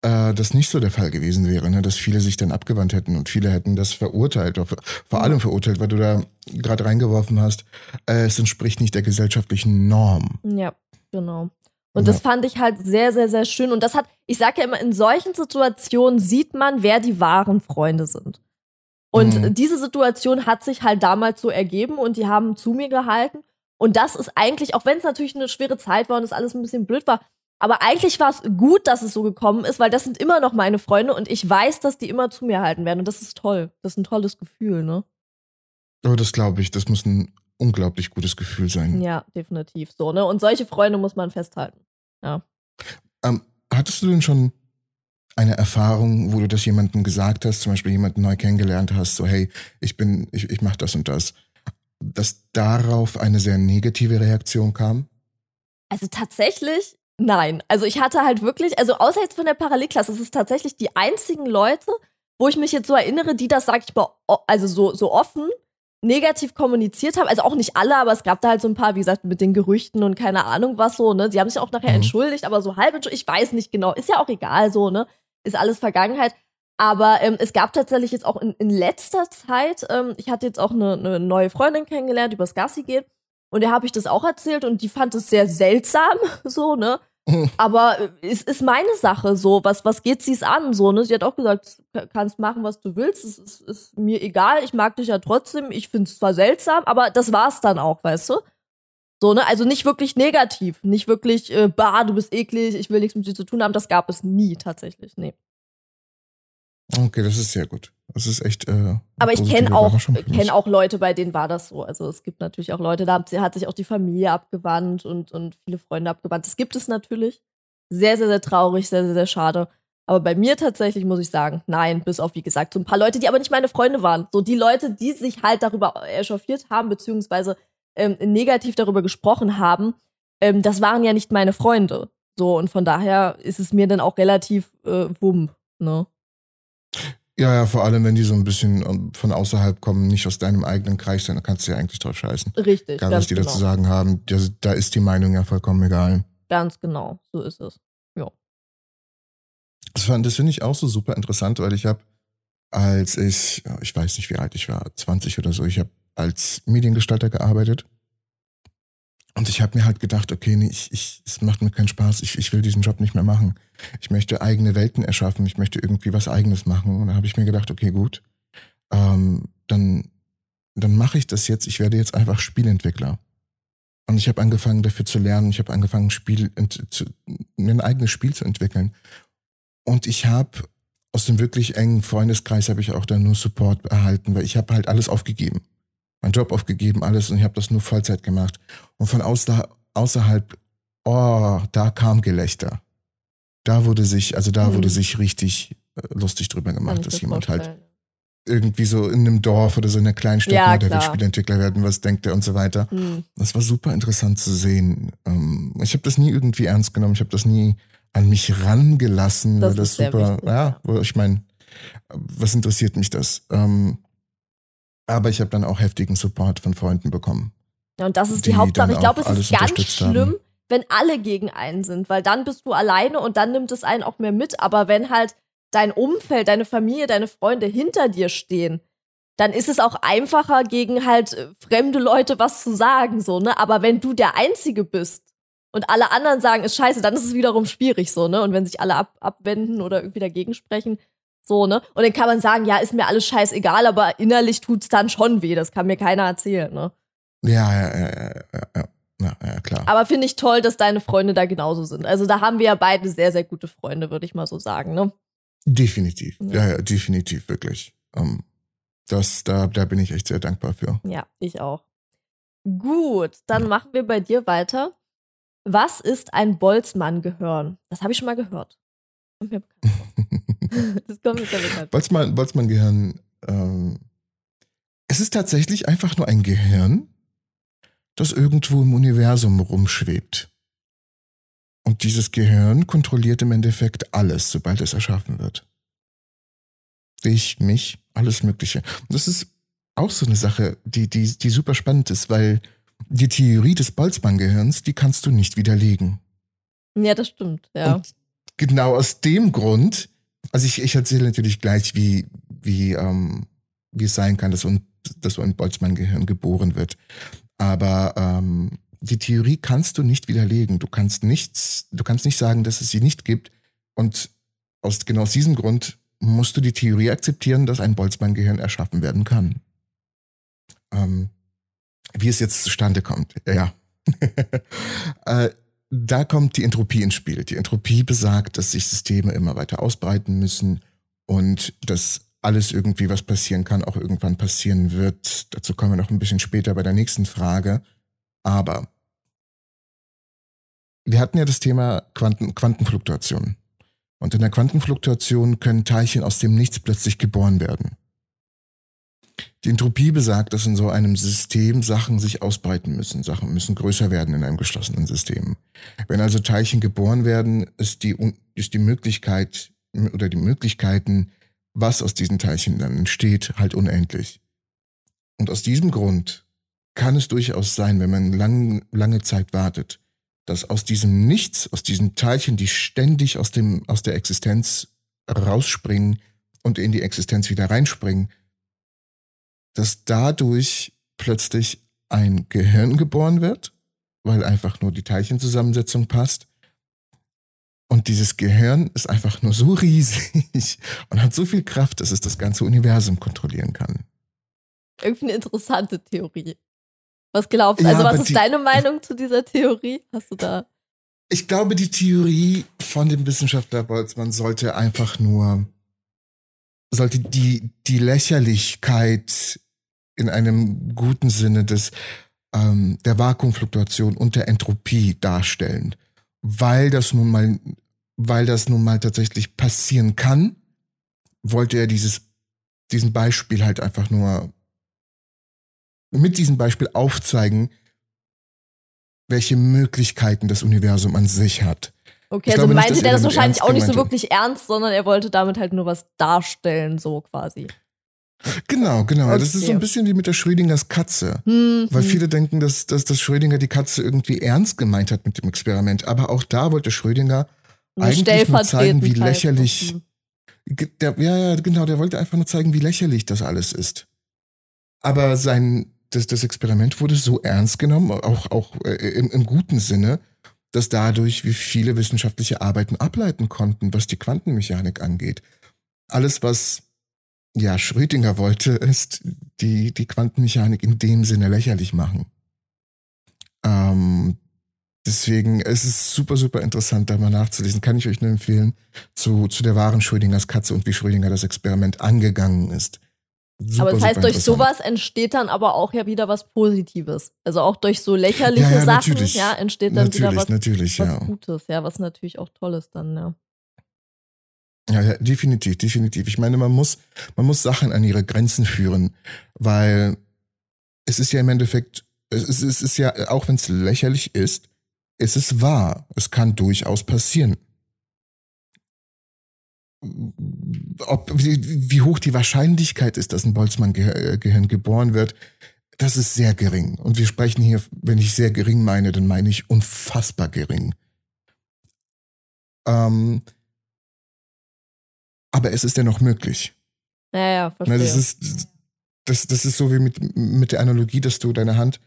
äh, das nicht so der Fall gewesen wäre, ne? dass viele sich dann abgewandt hätten und viele hätten das verurteilt, vor allem verurteilt, weil du da gerade reingeworfen hast, äh, es entspricht nicht der gesellschaftlichen Norm. Ja, genau. Und Ja. das fand ich halt sehr, sehr, sehr schön. Und das hat, ich sage ja immer, in solchen Situationen sieht man, wer die wahren Freunde sind. Und Mhm. diese Situation hat sich halt damals so ergeben und die haben zu mir gehalten. Und das ist eigentlich, auch wenn es natürlich eine schwere Zeit war und es alles ein bisschen blöd war, aber eigentlich war es gut, dass es so gekommen ist, weil das sind immer noch meine Freunde und ich weiß, dass die immer zu mir halten werden. Und das ist toll. Das ist ein tolles Gefühl, ne? Oh, das glaube ich. Das muss ein unglaublich gutes Gefühl sein. Ja, definitiv so, ne? Und solche Freunde muss man festhalten. Ähm, hattest du denn schon eine Erfahrung, wo du das jemandem gesagt hast, zum Beispiel jemanden neu kennengelernt hast, so hey, ich bin, ich, ich mache das und das, dass darauf eine sehr negative Reaktion kam? Also tatsächlich, nein. Also ich hatte halt wirklich, also außer jetzt von der Parallelklasse, es ist tatsächlich die einzigen Leute, wo ich mich jetzt so erinnere, die das, sag ich mal, also so, so offen negativ kommuniziert haben. Also auch nicht alle, aber es gab da halt so ein paar, wie gesagt, mit den Gerüchten und keine Ahnung was so, ne? Die haben sich auch nachher Mhm. entschuldigt, aber so halb entschuldigt, ich weiß nicht genau. Ist ja auch egal so, ne? Ist alles Vergangenheit. Aber ähm, es gab tatsächlich jetzt auch in, in letzter Zeit, ähm, ich hatte jetzt auch eine, eine neue Freundin kennengelernt, übers Gassi geht. Und der habe ich das auch erzählt und die fand es sehr seltsam, (laughs) so, ne? Aber äh, es ist meine Sache, so, was, was geht sie's an, so, ne? Sie hat auch gesagt, kannst machen, was du willst, es ist, ist mir egal, ich mag dich ja trotzdem, ich find's zwar seltsam, aber das war's dann auch, weißt du? So, ne? Also nicht wirklich negativ, nicht wirklich, äh, bah, du bist eklig, ich will nichts mit dir zu tun haben, das gab es nie tatsächlich, nee. Okay, das ist sehr gut. Das ist echt. Äh, Aber ich kenne auch, kenn auch Leute, bei denen war das so. Also es gibt natürlich auch Leute, da hat sich auch die Familie abgewandt und, und viele Freunde abgewandt. Das gibt es natürlich. Sehr, sehr, sehr traurig, sehr, sehr, sehr schade. Aber bei mir tatsächlich muss ich sagen, nein, bis auf, wie gesagt, so ein paar Leute, die aber nicht meine Freunde waren. So die Leute, die sich halt darüber echauffiert haben, beziehungsweise ähm, negativ darüber gesprochen haben, ähm, das waren ja nicht meine Freunde. So, und von daher ist es mir dann auch relativ äh, wumm, ne? Ja, ja, vor allem, wenn die so ein bisschen ähm, von außerhalb kommen, nicht aus deinem eigenen Kreis, dann kannst du ja eigentlich drauf scheißen. Richtig. Ganz was die genau. dazu sagen haben, das, da ist die Meinung ja vollkommen egal. Ganz genau, so ist es. Das, fand- das finde ich auch so super interessant, weil ich habe, als ich, ja, ich weiß nicht, wie alt ich war, 20 oder so, ich habe als Mediengestalter gearbeitet. Und ich habe mir halt gedacht, okay, nee, ich, ich, es macht mir keinen Spaß, ich, ich will diesen Job nicht mehr machen. Ich möchte eigene Welten erschaffen, ich möchte irgendwie was Eigenes machen. Und da habe ich mir gedacht, okay, gut, ähm, dann, dann mache ich das jetzt. Ich werde jetzt einfach Spielentwickler. Und ich habe angefangen, dafür zu lernen. Ich habe angefangen, Spiel, zu, ein eigenes Spiel zu entwickeln. Und ich habe aus dem wirklich engen Freundeskreis habe ich auch dann nur Support erhalten, weil ich habe halt alles aufgegeben. Mein Job aufgegeben, alles und ich habe das nur Vollzeit gemacht. Und von außer, außerhalb, oh, da kam Gelächter. Da wurde sich, also da Mhm. wurde sich richtig äh, lustig drüber gemacht, dass jemand halt vorstellen. irgendwie so in einem Dorf oder so in einer Kleinstadt, Ja, ne, der will. Spielentwickler werden, was denkt er und so weiter. Hm. Das war super interessant zu sehen. Ähm, ich habe das nie irgendwie ernst genommen. Ich habe das nie an mich rangelassen, Das weil das super, wichtig, ja, ja. ich meine, was interessiert mich das? Ähm, aber ich habe dann auch heftigen Support von Freunden bekommen. Ja, und das ist die die Hauptsache. Ich glaube, es ist ganz schlimm, haben. wenn alle gegen einen sind, weil dann bist du alleine und dann nimmt es einen auch mehr mit. Aber wenn halt dein Umfeld, deine Familie, deine Freunde hinter dir stehen, dann ist es auch einfacher, gegen halt äh, fremde Leute was zu sagen, so, ne? Aber wenn du der Einzige bist und alle anderen sagen, ist scheiße, dann ist es wiederum schwierig, so, ne? Und wenn sich alle ab abwenden oder irgendwie dagegen sprechen, so, ne? Und dann kann man sagen, ja, ist mir alles scheißegal, aber innerlich tut's dann schon weh. Das kann mir keiner erzählen, ne? Ja, ja, ja, ja, ja, ja, ja, ja klar. Aber finde ich toll, dass deine Freunde da genauso sind. Also da haben wir ja beide sehr, sehr gute Freunde, würde ich mal so sagen. Ne? definitiv. Ja. Ja, ja, definitiv, wirklich. Ähm, das, da, da bin ich echt sehr dankbar für. Ja, ich auch. Gut, dann machen wir bei dir weiter. Was ist ein Boltzmann-Gehirn? Das habe ich schon mal gehört. Kommt mir bekannt vor. (laughs) Das kommt mir sehr bekannt vor. Boltzmann, Boltzmann-Gehirn, ähm, es ist tatsächlich einfach nur ein Gehirn, das irgendwo im Universum rumschwebt. Und dieses Gehirn kontrolliert im Endeffekt alles, sobald es erschaffen wird. Dich, mich, alles Mögliche. Und das ist auch so eine Sache, die, die, die super spannend ist, weil die Theorie des Boltzmann-Gehirns, die kannst du nicht widerlegen. Ja, das stimmt, ja. Und genau aus dem Grund, also ich, ich erzähle natürlich gleich, wie, wie, ähm, wie es sein kann, dass, un, dass so ein Boltzmann-Gehirn geboren wird. Aber ähm, die Theorie kannst du nicht widerlegen. Du kannst nichts, du kannst nicht sagen, dass es sie nicht gibt. Und aus, genau aus diesem Grund musst du die Theorie akzeptieren, dass ein Boltzmann-Gehirn erschaffen werden kann. Ähm, wie es jetzt zustande kommt, ja. (laughs) äh, da kommt die Entropie ins Spiel. Die Entropie besagt, dass sich Systeme immer weiter ausbreiten müssen und dass alles irgendwie, was passieren kann, auch irgendwann passieren wird. Dazu kommen wir noch ein bisschen später bei der nächsten Frage. Aber wir hatten ja das Thema Quanten, Quantenfluktuation. Und in der Quantenfluktuation können Teilchen aus dem Nichts plötzlich geboren werden. Die Entropie besagt, dass in so einem System Sachen sich ausbreiten müssen. Sachen müssen größer werden in einem geschlossenen System. Wenn also Teilchen geboren werden, ist die, ist die Möglichkeit oder die Möglichkeiten, was aus diesen Teilchen dann entsteht, halt unendlich. Und aus diesem Grund kann es durchaus sein, wenn man lang, lange Zeit wartet, dass aus diesem Nichts, aus diesen Teilchen, die ständig aus, dem, aus der Existenz rausspringen und in die Existenz wieder reinspringen, dass dadurch plötzlich ein Gehirn geboren wird, weil einfach nur die Teilchenzusammensetzung passt. Und dieses Gehirn ist einfach nur so (laughs) riesig und hat so viel Kraft, dass es das ganze Universum kontrollieren kann. Irgendwie eine interessante Theorie. Was glaubst du? Ja, also, was ist die, deine Meinung zu dieser Theorie? Hast du da. Ich glaube, die Theorie von dem Wissenschaftler Boltzmann sollte einfach nur, sollte die, die Lächerlichkeit in einem guten Sinne des, ähm, der Vakuumfluktuation und der Entropie darstellen. Weil das nun mal, weil das nun mal tatsächlich passieren kann, wollte er dieses, diesen Beispiel halt einfach nur mit diesem Beispiel aufzeigen, welche Möglichkeiten das Universum an sich hat. Okay, ich also meinte nicht, der das wahrscheinlich auch nicht so wirklich ernst, sondern er wollte damit halt nur was darstellen, so quasi. Genau, genau. Okay. Das ist so ein bisschen wie mit der Schrödingers Katze. Mhm. Weil viele denken, dass, dass, dass Schrödinger die Katze irgendwie ernst gemeint hat mit dem Experiment. Aber auch da wollte Schrödinger eigentlich nur zeigen, wie lächerlich. Der, ja, ja, genau, der wollte einfach nur zeigen, wie lächerlich das alles ist. Aber sein, das, das Experiment wurde so ernst genommen, auch, auch äh, im, im guten Sinne, dass dadurch wie viele wissenschaftliche Arbeiten ableiten konnten, was die Quantenmechanik angeht. Alles, was ja, Schrödinger wollte, ist die, die Quantenmechanik in dem Sinne lächerlich machen. Ähm, deswegen es ist es super, super interessant, da mal nachzulesen. Kann ich euch nur empfehlen, zu, zu der wahren Schrödingers Katze und wie Schrödinger das Experiment angegangen ist. Super, aber das heißt, durch sowas entsteht dann aber auch ja wieder was Positives. Also auch durch so lächerliche ja, ja, Sachen ja, entsteht dann wieder was, was ja. Gutes, ja, was natürlich auch toll ist dann, ja. Ja, ja, definitiv, definitiv. Ich meine, man muss, man muss Sachen an ihre Grenzen führen, weil es ist ja im Endeffekt, es ist, es ist ja, auch wenn es lächerlich ist, es ist wahr. Es kann durchaus passieren. Ob, wie, wie hoch die Wahrscheinlichkeit ist, dass ein Boltzmann-Gehirn geboren wird, das ist sehr gering. Und wir sprechen hier, wenn ich sehr gering meine, dann meine ich unfassbar gering. Ähm, aber es ist dennoch möglich. Ja, ja, verstehe. Das ist, das, das ist so wie mit, mit der Analogie, dass du deine Hand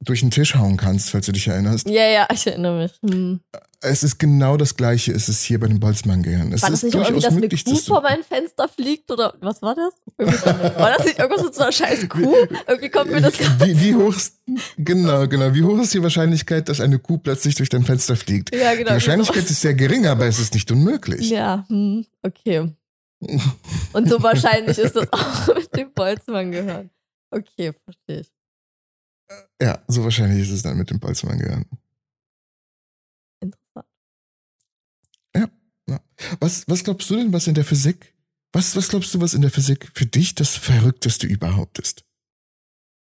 durch den Tisch hauen kannst, falls du dich erinnerst. Ja, ja, ich erinnere mich. Hm. Es ist genau das Gleiche, ist es hier bei dem Boltzmann-Gehirn. War das nicht irgendwie, dass möglich, eine Kuh vor mein Fenster fliegt oder was war das? (laughs) War das nicht irgendwas mit so einer scheiß Kuh? Irgendwie kommt mir das wie, wie hoch ist, genau, genau. Wie hoch ist die Wahrscheinlichkeit, dass eine Kuh plötzlich durch dein Fenster fliegt? Ja, genau. Die Wahrscheinlichkeit genau. ist sehr gering, aber es ist nicht unmöglich. Ja, hm, okay. (laughs) Und so wahrscheinlich ist das auch (laughs) mit dem Boltzmann-Gehirn. Okay, verstehe ich. Ja, so wahrscheinlich ist es dann mit dem Boltzmann gehören. Interessant. Ja, ja. Was, was glaubst du denn, was in der Physik, was, was glaubst du, was in der Physik für dich das Verrückteste überhaupt ist?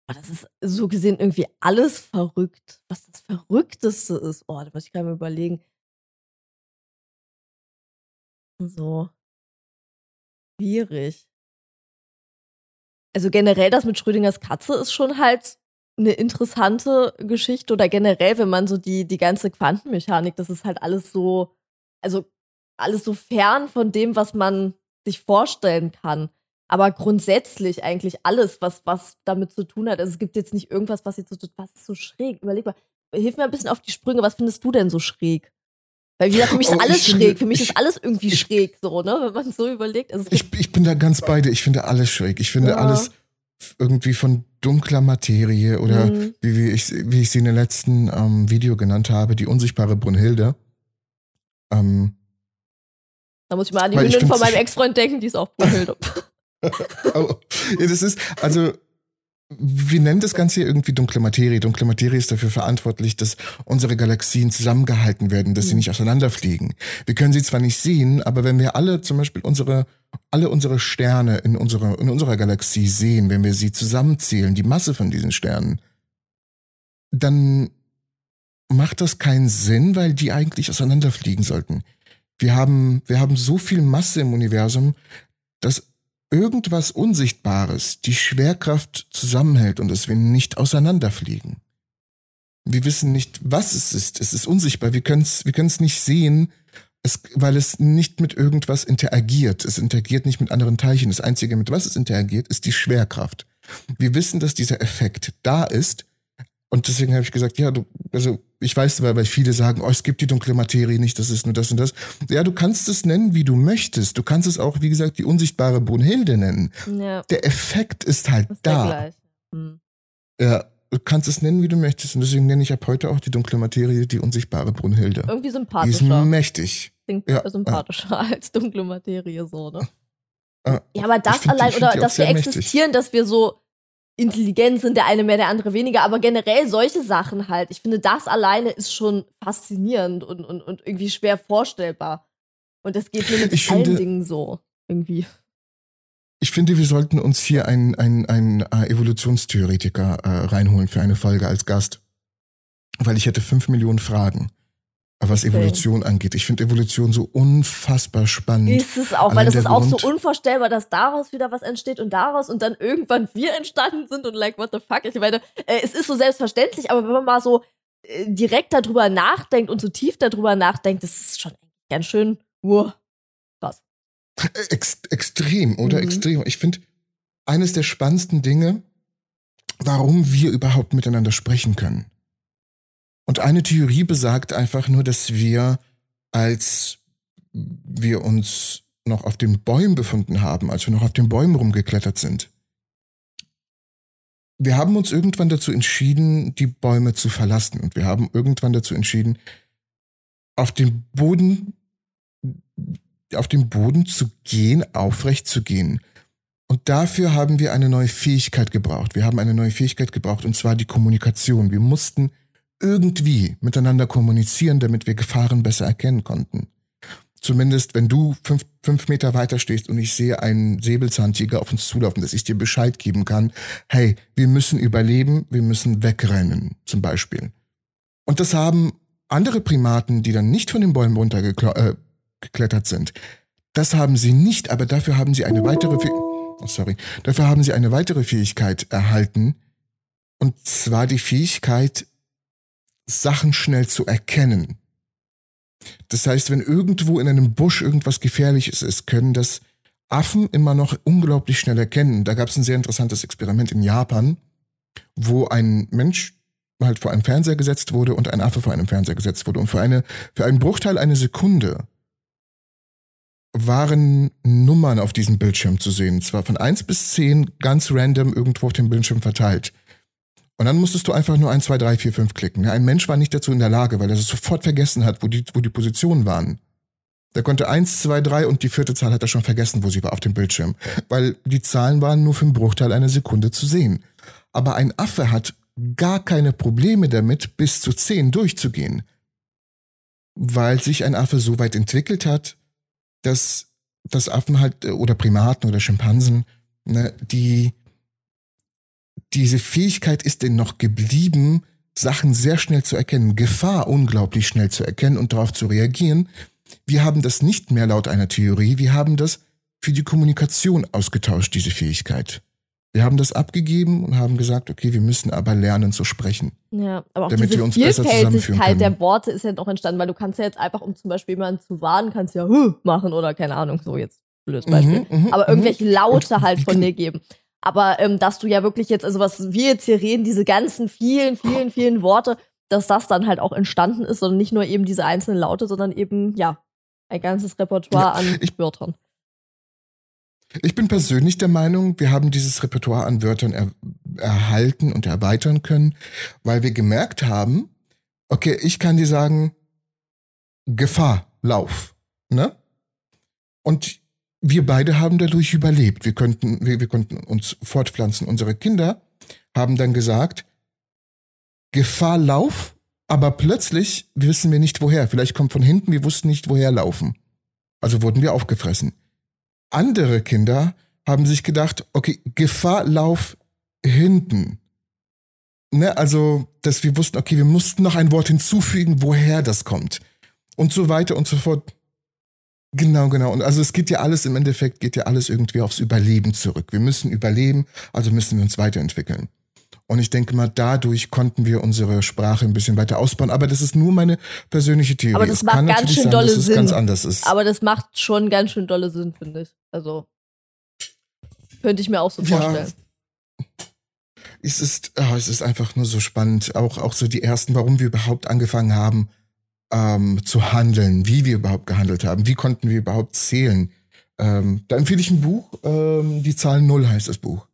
Das ist so gesehen irgendwie alles verrückt. Was das Verrückteste ist. Oh, da muss ich gerade mal überlegen. So. Schwierig. Also generell das mit Schrödingers Katze ist schon halt eine interessante Geschichte oder generell, wenn man so die, die ganze Quantenmechanik, das ist halt alles so, also alles so fern von dem, was man sich vorstellen kann. Aber grundsätzlich eigentlich alles, was, was damit zu tun hat. Also es gibt jetzt nicht irgendwas, was jetzt so, was ist so schräg. Überleg mal, hilf mir ein bisschen auf die Sprünge. Was findest du denn so schräg? Weil wie gesagt, für mich ist Oh, alles ich finde- schräg. Für mich ich- ist alles irgendwie schräg, so, ne? Wenn man so überlegt. Also Ich, ich bin da ganz bei dir. Ich finde alles schräg. Ich finde Ja. alles irgendwie von dunkler Materie oder Mhm. wie, wie, ich, wie ich sie in der letzten ähm, Video genannt habe, die unsichtbare Brunhilde. Ähm, da muss ich mal an die Hündin von meinem Ex-Freund denken, die ist auch Brunhilde. (laughs) oh, ja, das ist, also, wir nennen das Ganze hier irgendwie dunkle Materie. Dunkle Materie ist dafür verantwortlich, dass unsere Galaxien zusammengehalten werden, dass sie Mhm. nicht auseinanderfliegen. Wir können sie zwar nicht sehen, aber wenn wir alle zum Beispiel unsere, alle unsere Sterne in unserer, in unserer Galaxie sehen, wenn wir sie zusammenzählen, die Masse von diesen Sternen, dann macht das keinen Sinn, weil die eigentlich auseinanderfliegen sollten. Wir haben, wir haben so viel Masse im Universum, dass irgendwas Unsichtbares die Schwerkraft zusammenhält und dass wir nicht auseinanderfliegen. Wir wissen nicht, was es ist. Es ist unsichtbar. Wir können es wir nicht sehen, es, weil es nicht mit irgendwas interagiert. Es interagiert nicht mit anderen Teilchen. Das Einzige, mit was es interagiert, ist die Schwerkraft. Wir wissen, dass dieser Effekt da ist. Und deswegen habe ich gesagt, ja, du, also ich weiß, weil, weil viele sagen, oh, es gibt die dunkle Materie nicht, das ist nur das und das. Ja, du kannst es nennen, wie du möchtest. Du kannst es auch, wie gesagt, die unsichtbare Brunhilde nennen. ja, Der Effekt ist halt ist da. Hm. Ja, du kannst es nennen, wie du möchtest. Und deswegen nenne ich ab heute auch die dunkle Materie die unsichtbare Brunhilde. Irgendwie Die ist sympathischer. mächtig. Klingt Ja, sympathischer (laughs) als dunkle Materie, so, ne? Ja, Ja, aber das find allein, oder dass wir mächtig. existieren, dass wir so intelligent sind, der eine mehr, der andere weniger, aber generell solche Sachen halt. Ich finde, das alleine ist schon faszinierend und, und, und irgendwie schwer vorstellbar. Und das geht mir mit Ich allen finde- Dingen so. Irgendwie. Ich finde, wir sollten uns hier einen, einen, einen äh, Evolutionstheoretiker äh, reinholen für eine Folge als Gast. Weil ich hätte fünf Millionen Fragen, was. Evolution angeht. Ich finde Evolution so unfassbar spannend. Ist es auch, weil Allein das der ist auch Grund- so unvorstellbar, dass daraus wieder was entsteht und daraus und dann irgendwann wir entstanden sind und like, what the fuck? Ich meine, äh, es ist so selbstverständlich, aber wenn man mal so äh, direkt darüber nachdenkt und so tief darüber nachdenkt, das ist schon ganz schön, uh, krass. Äh, Ex extrem, oder? Mhm. Extrem. Ich finde, eines der spannendsten Dinge, warum wir überhaupt miteinander sprechen können. Und eine Theorie besagt einfach nur, dass wir, als wir uns noch auf den Bäumen befunden haben, als wir noch auf den Bäumen rumgeklettert sind, wir haben uns irgendwann dazu entschieden, die Bäume zu verlassen. Und wir haben irgendwann dazu entschieden, auf den Boden auf dem Boden zu gehen, aufrecht zu gehen. Und dafür haben wir eine neue Fähigkeit gebraucht. Wir haben eine neue Fähigkeit gebraucht, und zwar die Kommunikation. Wir mussten irgendwie miteinander kommunizieren, damit wir Gefahren besser erkennen konnten. Zumindest, wenn du fünf, fünf Meter weiter stehst und ich sehe einen Säbelzahntiger auf uns zulaufen, dass ich dir Bescheid geben kann, hey, wir müssen überleben, wir müssen wegrennen, zum Beispiel. Und das haben andere Primaten, die dann nicht von den Bäumen runtergeklettert äh, sind. Das haben sie nicht, aber dafür haben sie eine weitere Fäh- oh, sorry, dafür haben sie eine weitere Fähigkeit erhalten und zwar die Fähigkeit Sachen schnell zu erkennen. Das heißt, wenn irgendwo in einem Busch irgendwas gefährliches ist, können das Affen immer noch unglaublich schnell erkennen. Da gab es ein sehr interessantes Experiment in Japan, wo ein Mensch halt vor einem Fernseher gesetzt wurde und ein Affe vor einem Fernseher gesetzt wurde und für eine für einen Bruchteil einer Sekunde waren Nummern auf diesem Bildschirm zu sehen. Zwar von 1 bis 10 ganz random irgendwo auf dem Bildschirm verteilt. Und dann musstest du einfach nur 1, 2, 3, 4, 5 klicken. Ja, ein Mensch war nicht dazu in der Lage, weil er es sofort vergessen hat, wo die, wo die Positionen waren. Der konnte 1, 2, 3 und die vierte Zahl hat er schon vergessen, wo sie war auf dem Bildschirm. Weil die Zahlen waren nur für einen Bruchteil einer Sekunde zu sehen. Aber ein Affe hat gar keine Probleme damit, bis zu 10 durchzugehen. Weil sich ein Affe so weit entwickelt hat, dass, dass Affen halt, äh, oder Primaten oder Schimpansen, ne, die, diese Fähigkeit ist denen noch geblieben, Sachen sehr schnell zu erkennen, Gefahr unglaublich schnell zu erkennen und darauf zu reagieren. Wir haben das nicht mehr laut einer Theorie, wir haben das für die Kommunikation ausgetauscht, diese Fähigkeit. Wir haben das abgegeben und haben gesagt, okay, wir müssen aber lernen zu sprechen. Ja, aber auch Damit diese wir uns besser zusammenführen können. der Worte ist ja noch entstanden, weil du kannst ja jetzt einfach, um zum Beispiel jemanden zu warnen, kannst ja machen oder keine Ahnung, so jetzt blödes Beispiel. Mhm, mhm, aber mhm. irgendwelche Laute halt von kann- dir geben. Aber ähm, dass du ja wirklich jetzt, also was wir jetzt hier reden, diese ganzen vielen, vielen, vielen Worte, dass das dann halt auch entstanden ist, sondern nicht nur eben diese einzelnen Laute, sondern eben, ja, ein ganzes Repertoire an ich, Wörtern. Ich bin persönlich der Meinung, wir haben dieses Repertoire an Wörtern er, erhalten und erweitern können, weil wir gemerkt haben, okay, ich kann dir sagen, Gefahr, Lauf, ne? Und wir beide haben dadurch überlebt. Wir könnten, wir, wir konnten uns fortpflanzen. Unsere Kinder haben dann gesagt, Gefahr, Lauf, aber plötzlich wissen wir nicht woher. Vielleicht kommt von hinten, wir wussten nicht woher laufen. Also wurden wir aufgefressen. Andere Kinder haben sich gedacht, okay, Gefahr, Lauf hinten. Ne, also, dass wir wussten, okay, wir mussten noch ein Wort hinzufügen, woher das kommt. Und so weiter und so fort. Genau, genau. Und also es geht ja alles, im Endeffekt geht ja alles irgendwie aufs Überleben zurück. Wir müssen überleben, also müssen wir uns weiterentwickeln. Und ich denke mal, dadurch konnten wir unsere Sprache ein bisschen weiter ausbauen. Aber das ist nur meine persönliche Theorie. Aber das es macht ganz schön sein, dolle Sinn. ganz anders ist. Aber das macht schon ganz schön dolle Sinn, finde ich. Also könnte ich mir auch so vorstellen. Ja, es ist, oh, es ist einfach nur so spannend. Auch, auch so die ersten, warum wir überhaupt angefangen haben, ähm, zu handeln, wie wir überhaupt gehandelt haben, wie konnten wir überhaupt zählen. Ähm, da empfehle ich ein Buch, ähm, die Zahl Null heißt das Buch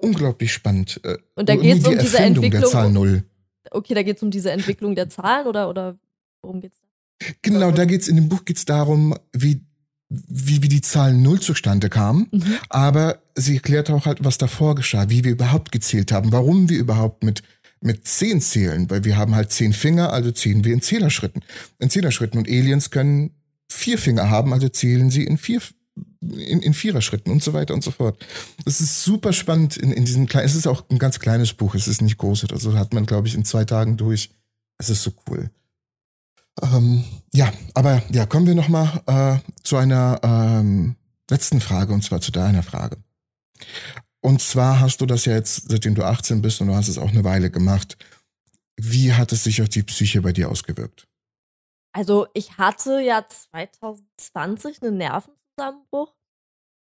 unglaublich spannend. Äh, Und da geht es um die diese Entwicklung der Zahl Null. Okay, da geht es um diese Entwicklung der Zahlen oder, oder worum geht's da? Genau, da geht's in dem Buch geht's darum, wie, wie, wie die Zahl Null zustande kam. Mhm. Aber sie erklärt auch halt, was davor geschah, wie wir überhaupt gezählt haben, warum wir überhaupt mit mit zehn zählen, weil wir haben halt zehn Finger, also zählen wir in Zählerschritten. In Zählerschritten. Und Aliens können vier Finger haben, also zählen sie in vier, in, in Viererschritten und so weiter und so fort. Das ist super spannend in, in diesem kleinen, es ist auch ein ganz kleines Buch, es ist nicht groß, also hat man, glaube ich, in zwei Tagen durch. Es ist so cool. Ähm, ja, aber ja, kommen wir nochmal äh, zu einer ähm, letzten Frage, und zwar zu deiner Frage. Und zwar hast du das ja jetzt, seitdem du 18 bist und du hast es auch eine Weile gemacht. Wie hat es sich auf die Psyche bei dir ausgewirkt? Also ich hatte ja 2020 eine Nerven Zusammenbruch.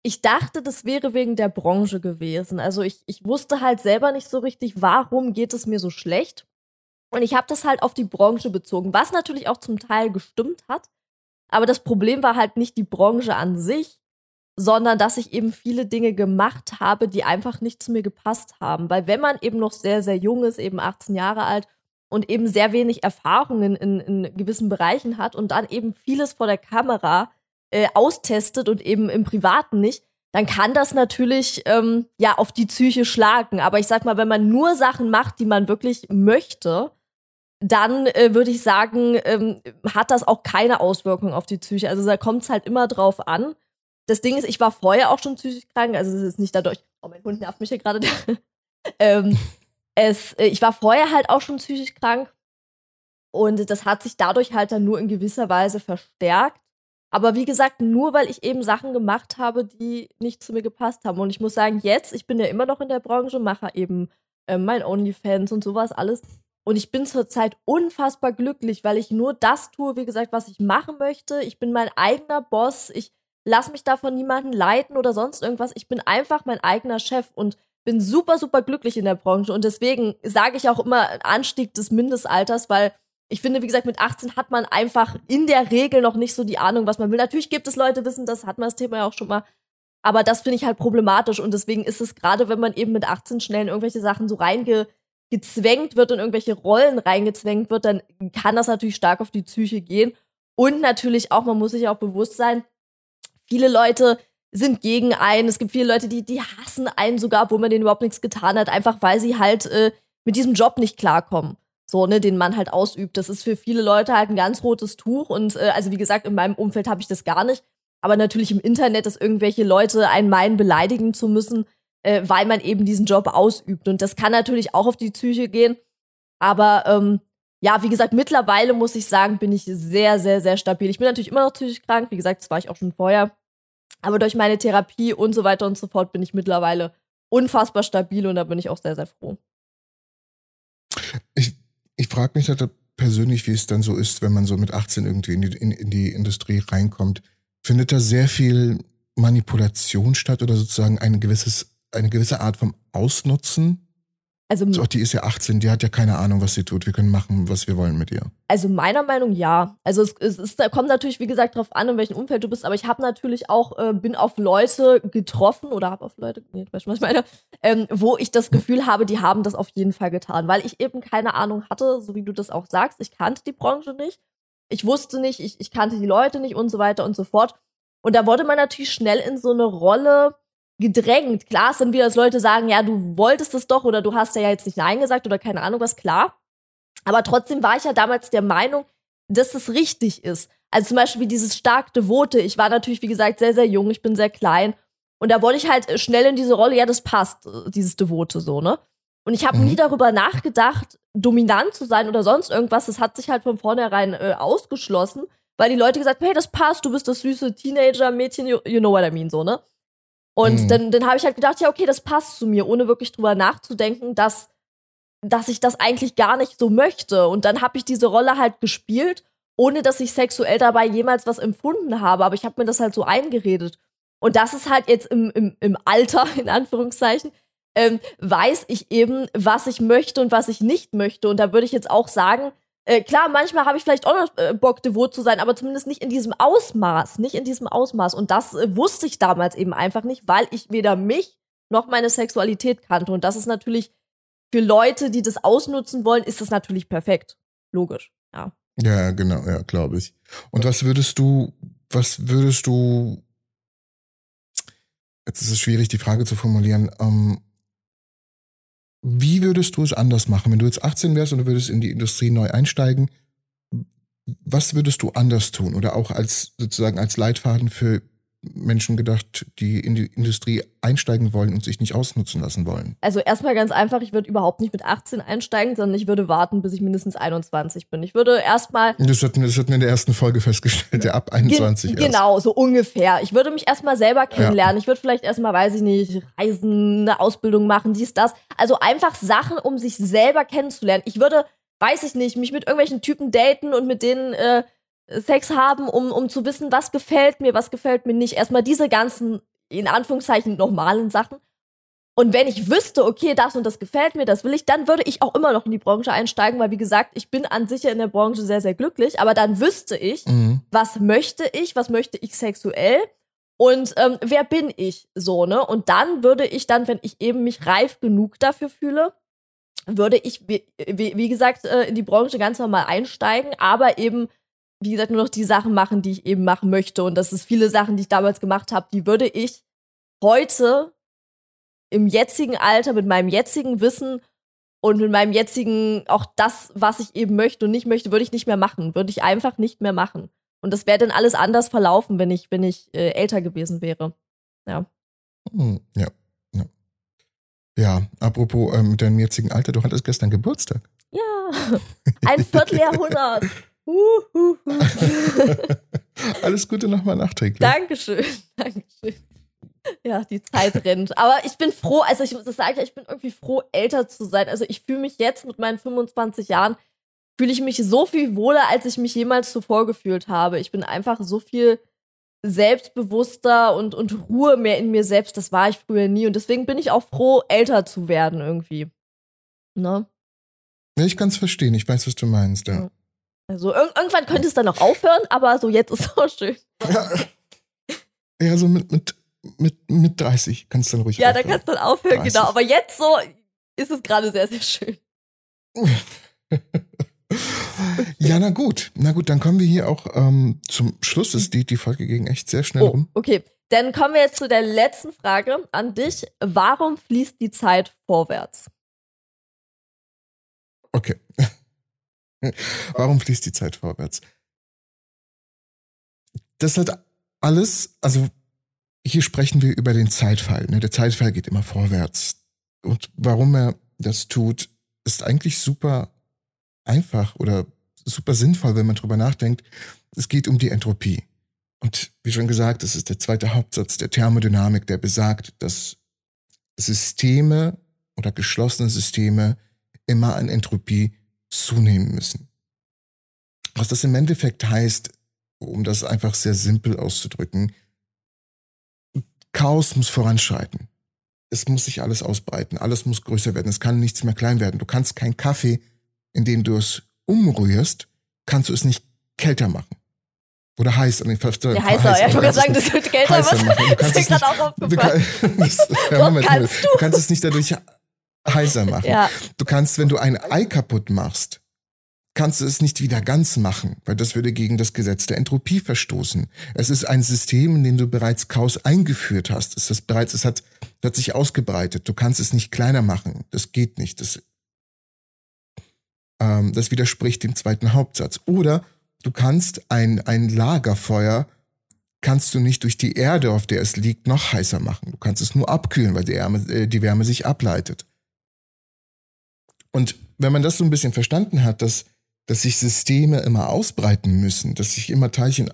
Ich dachte, das wäre wegen der Branche gewesen. Also ich, ich wusste halt selber nicht so richtig, warum geht es mir so schlecht. Und ich habe das halt auf die Branche bezogen, was natürlich auch zum Teil gestimmt hat. Aber das Problem war halt nicht die Branche an sich, sondern dass ich eben viele Dinge gemacht habe, die einfach nicht zu mir gepasst haben. Weil wenn man eben noch sehr, sehr jung ist, eben 18 Jahre alt und eben sehr wenig Erfahrungen in, in gewissen Bereichen hat und dann eben vieles vor der Kamera äh, austestet und eben im Privaten nicht, dann kann das natürlich ähm, ja auf die Psyche schlagen. Aber ich sag mal, wenn man nur Sachen macht, die man wirklich möchte, dann äh, würde ich sagen, ähm, hat das auch keine Auswirkung auf die Psyche. Also da kommt es halt immer drauf an. Das Ding ist, ich war vorher auch schon psychisch krank, also es ist nicht dadurch. Oh, mein Hund nervt mich hier gerade. (laughs) ähm, es, äh, ich war vorher halt auch schon psychisch krank. Und das hat sich dadurch halt dann nur in gewisser Weise verstärkt. Aber wie gesagt, nur weil ich eben Sachen gemacht habe, die nicht zu mir gepasst haben. Und ich muss sagen, jetzt, ich bin ja immer noch in der Branche, mache eben äh, mein OnlyFans und sowas alles. Und ich bin zurzeit unfassbar glücklich, weil ich nur das tue, wie gesagt, was ich machen möchte. Ich bin mein eigener Boss. Ich lasse mich da von niemandem leiten oder sonst irgendwas. Ich bin einfach mein eigener Chef und bin super, super glücklich in der Branche. Und deswegen sage ich auch immer Anstieg des Mindestalters, weil ich finde, wie gesagt, mit 18 hat man einfach in der Regel noch nicht so die Ahnung, was man will. Natürlich gibt es Leute, wissen, das hat man das Thema ja auch schon mal. Aber das finde ich halt problematisch und deswegen ist es gerade, wenn man eben mit 18 schnell in irgendwelche Sachen so reingezwängt wird und irgendwelche Rollen reingezwängt wird, dann kann das natürlich stark auf die Psyche gehen. Und natürlich auch, man muss sich auch bewusst sein, viele Leute sind gegen einen. Es gibt viele Leute, die, die hassen einen sogar, obwohl man denen überhaupt nichts getan hat, einfach weil sie halt äh, mit diesem Job nicht klarkommen so, ne, den man halt ausübt. Das ist für viele Leute halt ein ganz rotes Tuch. Und äh, also wie gesagt, in meinem Umfeld habe ich das gar nicht. Aber natürlich im Internet, dass irgendwelche Leute einen meinen, beleidigen zu müssen, äh, weil man eben diesen Job ausübt. Und das kann natürlich auch auf die Psyche gehen. Aber ähm, ja, wie gesagt, mittlerweile muss ich sagen, bin ich sehr, sehr, sehr stabil. Ich bin natürlich immer noch psychisch krank. Wie gesagt, das war ich auch schon vorher. Aber durch meine Therapie und so weiter und so fort bin ich mittlerweile unfassbar stabil und da bin ich auch sehr, sehr froh. Ich ich frage mich halt persönlich, wie es dann so ist, wenn man so mit 18 irgendwie in die, in, in die Industrie reinkommt. Findet da sehr viel Manipulation statt oder sozusagen ein gewisses, eine gewisse Art vom Ausnutzen Also, So, die ist ja 18, die hat ja keine Ahnung, was sie tut. Wir können machen, was wir wollen mit ihr. also meiner Meinung ja. Also es, es da kommt natürlich, wie gesagt, drauf an, in welchem Umfeld du bist, aber ich habe natürlich auch, äh, bin auf Leute getroffen oder habe auf Leute, nee, du weißt schon, was ich meine, ähm, wo ich das Gefühl habe, die haben das auf jeden Fall getan, weil ich eben keine Ahnung hatte, so wie du das auch sagst. Ich kannte die Branche nicht. Ich wusste nicht, ich, ich kannte die Leute nicht und so weiter und so fort. Und da wurde man natürlich schnell in so eine Rolle gedrängt. Klar es sind wieder, dass Leute sagen, ja, du wolltest es doch oder du hast ja jetzt nicht Nein gesagt oder keine Ahnung was, klar. Aber trotzdem war ich ja damals der Meinung, dass es richtig ist. Also zum Beispiel dieses stark Devote. Ich war natürlich, wie gesagt, sehr, sehr jung, ich bin sehr klein. Und da wollte ich halt äh, schnell in diese Rolle, ja, das passt, äh, dieses Devote so, ne? Und ich habe Mhm. nie darüber nachgedacht, dominant zu sein oder sonst irgendwas. Das hat sich halt von vornherein äh, ausgeschlossen, weil die Leute gesagt haben, hey, das passt, du bist das süße Teenager-Mädchen, you, you know what I mean, so, ne? Und Mhm. dann, dann habe ich halt gedacht, ja, okay, das passt zu mir, ohne wirklich drüber nachzudenken, dass, dass ich das eigentlich gar nicht so möchte. Und dann habe ich diese Rolle halt gespielt, ohne dass ich sexuell dabei jemals was empfunden habe. Aber ich habe mir das halt so eingeredet. Und das ist halt jetzt im, im, im Alter, (laughs) in Anführungszeichen, ähm, weiß ich eben, was ich möchte und was ich nicht möchte. Und da würde ich jetzt auch sagen, äh, klar, manchmal habe ich vielleicht auch noch äh, Bock, devot zu sein, aber zumindest nicht in diesem Ausmaß, nicht in diesem Ausmaß. Und das äh, wusste ich damals eben einfach nicht, weil ich weder mich noch meine Sexualität kannte. Und das ist natürlich für Leute, die das ausnutzen wollen, ist das natürlich perfekt. Logisch, ja. Ja, genau, ja, glaube ich. Und was würdest du, was würdest du, jetzt ist es schwierig, die Frage zu formulieren, ähm, wie würdest du es anders machen, wenn du jetzt 18 wärst und du würdest in die Industrie neu einsteigen? Was würdest du anders tun? Oder auch als sozusagen als Leitfaden für Menschen gedacht, die in die Industrie einsteigen wollen und sich nicht ausnutzen lassen wollen? Also erstmal ganz einfach, ich würde überhaupt nicht mit 18 einsteigen, sondern ich würde warten, bis ich mindestens 21 bin. Ich würde erstmal Das hatten, das hatten wir in der ersten Folge festgestellt, der ab 21 Gen erst. Genau, so ungefähr. Ich würde mich erstmal selber kennenlernen. Ich würde vielleicht erstmal, weiß ich nicht, reisen, eine Ausbildung machen, dies, das. Also einfach Sachen, um sich selber kennenzulernen. Ich würde, weiß ich nicht, mich mit irgendwelchen Typen daten und mit denen äh, Sex haben, um, um zu wissen, was gefällt mir, was gefällt mir nicht. Erstmal diese ganzen, in Anführungszeichen, normalen Sachen. Und wenn ich wüsste, okay, das und das gefällt mir, das will ich, dann würde ich auch immer noch in die Branche einsteigen, weil wie gesagt, ich bin an sich ja in der Branche sehr, sehr glücklich, aber dann wüsste ich, Mhm. was möchte ich, was möchte ich sexuell und ähm, wer bin ich so, ne? Und dann würde ich dann, wenn ich eben mich reif genug dafür fühle, würde ich, wie, wie, wie gesagt, äh, in die Branche ganz normal einsteigen, aber eben, wie gesagt, nur noch die Sachen machen, die ich eben machen möchte. Und das ist viele Sachen, die ich damals gemacht habe, die würde ich heute im jetzigen Alter mit meinem jetzigen Wissen und mit meinem jetzigen, auch das, was ich eben möchte und nicht möchte, würde ich nicht mehr machen. Würde ich einfach nicht mehr machen. Und das wäre dann alles anders verlaufen, wenn ich, wenn ich äh, älter gewesen wäre. Ja. Hm, Ja, ja. Ja, apropos ähm, mit deinem jetzigen Alter, du hattest gestern Geburtstag. Ja. (laughs) Ein Vierteljahrhundert. Uh. (laughs) Alles Gute nochmal nachträglich. Dankeschön. (laughs) Dankeschön. Ja, die Zeit rennt. Aber ich bin froh, also ich muss das sagen, ich bin irgendwie froh, älter zu sein. Also ich fühle mich jetzt mit meinen 25 Jahren, fühle ich mich so viel wohler, als ich mich jemals zuvor gefühlt habe. Ich bin einfach so viel selbstbewusster und, und Ruhe mehr in mir selbst. Das war ich früher nie. Und deswegen bin ich auch froh, älter zu werden irgendwie. Ne? Ja, ich kann es verstehen, ich weiß, was du meinst. Ja. Also irg irgendwann könnte es dann noch aufhören, aber so jetzt ist es auch schön. Ja, ja so mit, mit, mit, mit 30 kannst du dann ruhig Ja, da aufhören. kannst du dann aufhören, 30. genau. Aber jetzt so ist es gerade sehr, sehr schön. (laughs) Ja, na gut. Na gut, dann kommen wir hier auch ähm, zum Schluss. Es die, die Folge ging echt sehr schnell Oh, rum. okay. Dann kommen wir jetzt zu der letzten Frage an dich. Warum fließt die Zeit vorwärts? Okay. (laughs) Warum fließt die Zeit vorwärts? Das hat alles, also hier sprechen wir über den Zeitfall. Ne? Der Zeitfall geht immer vorwärts. Und warum er das tut, ist eigentlich super einfach oder super sinnvoll, wenn man drüber nachdenkt. Es geht um die Entropie. Und wie schon gesagt, das ist der zweite Hauptsatz der Thermodynamik, der besagt, dass Systeme oder geschlossene Systeme immer an Entropie zunehmen müssen. Was das im Endeffekt heißt, um das einfach sehr simpel auszudrücken, Chaos muss voranschreiten. es muss sich alles ausbreiten, alles muss größer werden, es kann nichts mehr klein werden. Du kannst keinen Kaffee, in dem du es umrührst, kannst du es nicht kälter machen. Oder heiß. Ja, heißer, heiß, ja, ich wollte sagen, das wird kälter machen. Du kannst es nicht, auch kann, (laughs) das, ja, Moment, kannst du. du kannst es nicht dadurch heißer (laughs) machen. Ja. Du kannst, wenn du ein Ei kaputt machst, kannst du es nicht wieder ganz machen, weil das würde gegen das Gesetz der Entropie verstoßen. Es ist ein System, in dem du bereits Chaos eingeführt hast. Es ist bereits, es hat, hat sich ausgebreitet. Du kannst es nicht kleiner machen. Das geht nicht. Das, ähm, das widerspricht dem zweiten Hauptsatz. Oder du kannst ein, ein Lagerfeuer kannst du nicht durch die Erde, auf der es liegt, noch heißer machen. Du kannst es nur abkühlen, weil die, Wärme, äh, die Wärme sich ableitet. Und wenn man das so ein bisschen verstanden hat, dass dass sich Systeme immer ausbreiten müssen, dass sich immer Teilchen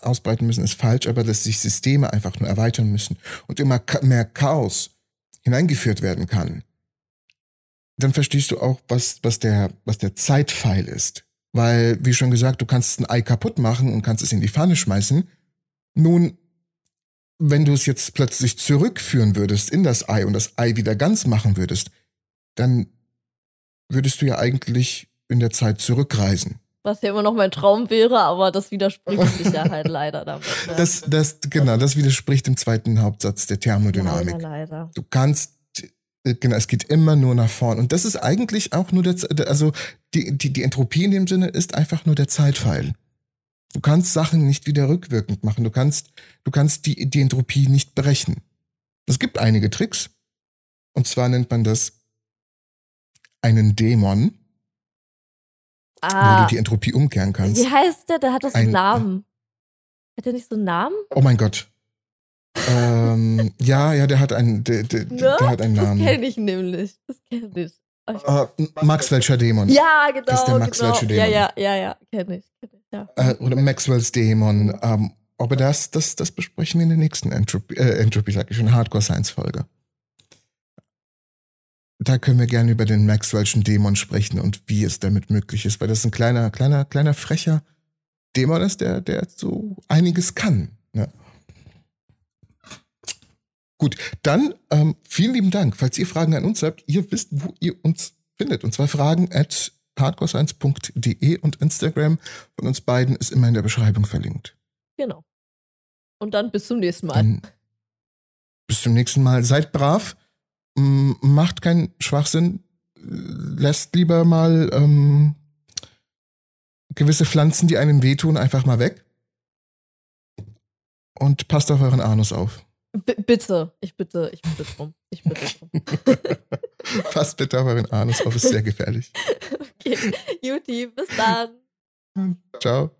ausbreiten müssen, ist falsch, aber dass sich Systeme einfach nur erweitern müssen und immer mehr Chaos hineingeführt werden kann, dann verstehst du auch, was, was, der, was der Zeitpfeil ist. Weil, wie schon gesagt, du kannst ein Ei kaputt machen und kannst es in die Pfanne schmeißen. Nun, wenn du es jetzt plötzlich zurückführen würdest in das Ei und das Ei wieder ganz machen würdest, dann würdest du ja eigentlich in der Zeit zurückreisen. Was ja immer noch mein Traum wäre, aber das widerspricht sich ja halt leider damit. (laughs) Ne? Das, das, genau, das widerspricht dem zweiten Hauptsatz der Thermodynamik. Leider, leider. Du kannst, äh, genau, es geht immer nur nach vorn. Und das ist eigentlich auch nur der, also die, die, die Entropie in dem Sinne ist einfach nur der Zeitpfeil. Du kannst Sachen nicht wieder rückwirkend machen. Du kannst, du kannst die, die Entropie nicht berechnen. Es gibt einige Tricks. Und zwar nennt man das einen Dämon. Ah, wo du die Entropie umkehren kannst. Wie heißt der? Der hat doch so einen Ein, Namen. Hat der nicht so einen Namen? Oh mein Gott. ähm, (laughs) ja, ja, der hat einen, der, der, ne? der hat einen Namen. Das kenne ich nämlich. Das kenne ich. Uh, Maxwell'scher Dämon. Ja, genau. Das ist der Maxwell'sche genau. Dämon. Ja, ja, ja, ja, kenne ich. Kenn ich ja. Uh, oder Maxwell's Dämon. Ähm, aber das, das, das besprechen wir in der nächsten Entropy, äh, Entropy sag ich schon, Hardcore Science Folge da können wir gerne über den Maxwell'schen Dämon sprechen und wie es damit möglich ist, weil das ein kleiner, kleiner, kleiner frecher Dämon ist, der, der so einiges kann. Ne? Gut, dann ähm, vielen lieben Dank. Falls ihr Fragen an uns habt, ihr wisst, wo ihr uns findet. Und zwar Fragen at hardcorescience.de und Instagram von uns beiden ist immer in der Beschreibung verlinkt. Genau. Und dann bis zum nächsten Mal. Dann bis zum nächsten Mal. Seid brav macht keinen Schwachsinn, lässt lieber mal ähm, gewisse Pflanzen, die einem wehtun, einfach mal weg. Und passt auf euren Anus auf. B bitte, ich bitte, ich bitte drum. Ich bitte drum. (laughs) passt bitte auf euren Anus auf, ist sehr gefährlich. (laughs) Okay, Juti, bis dann. Ciao.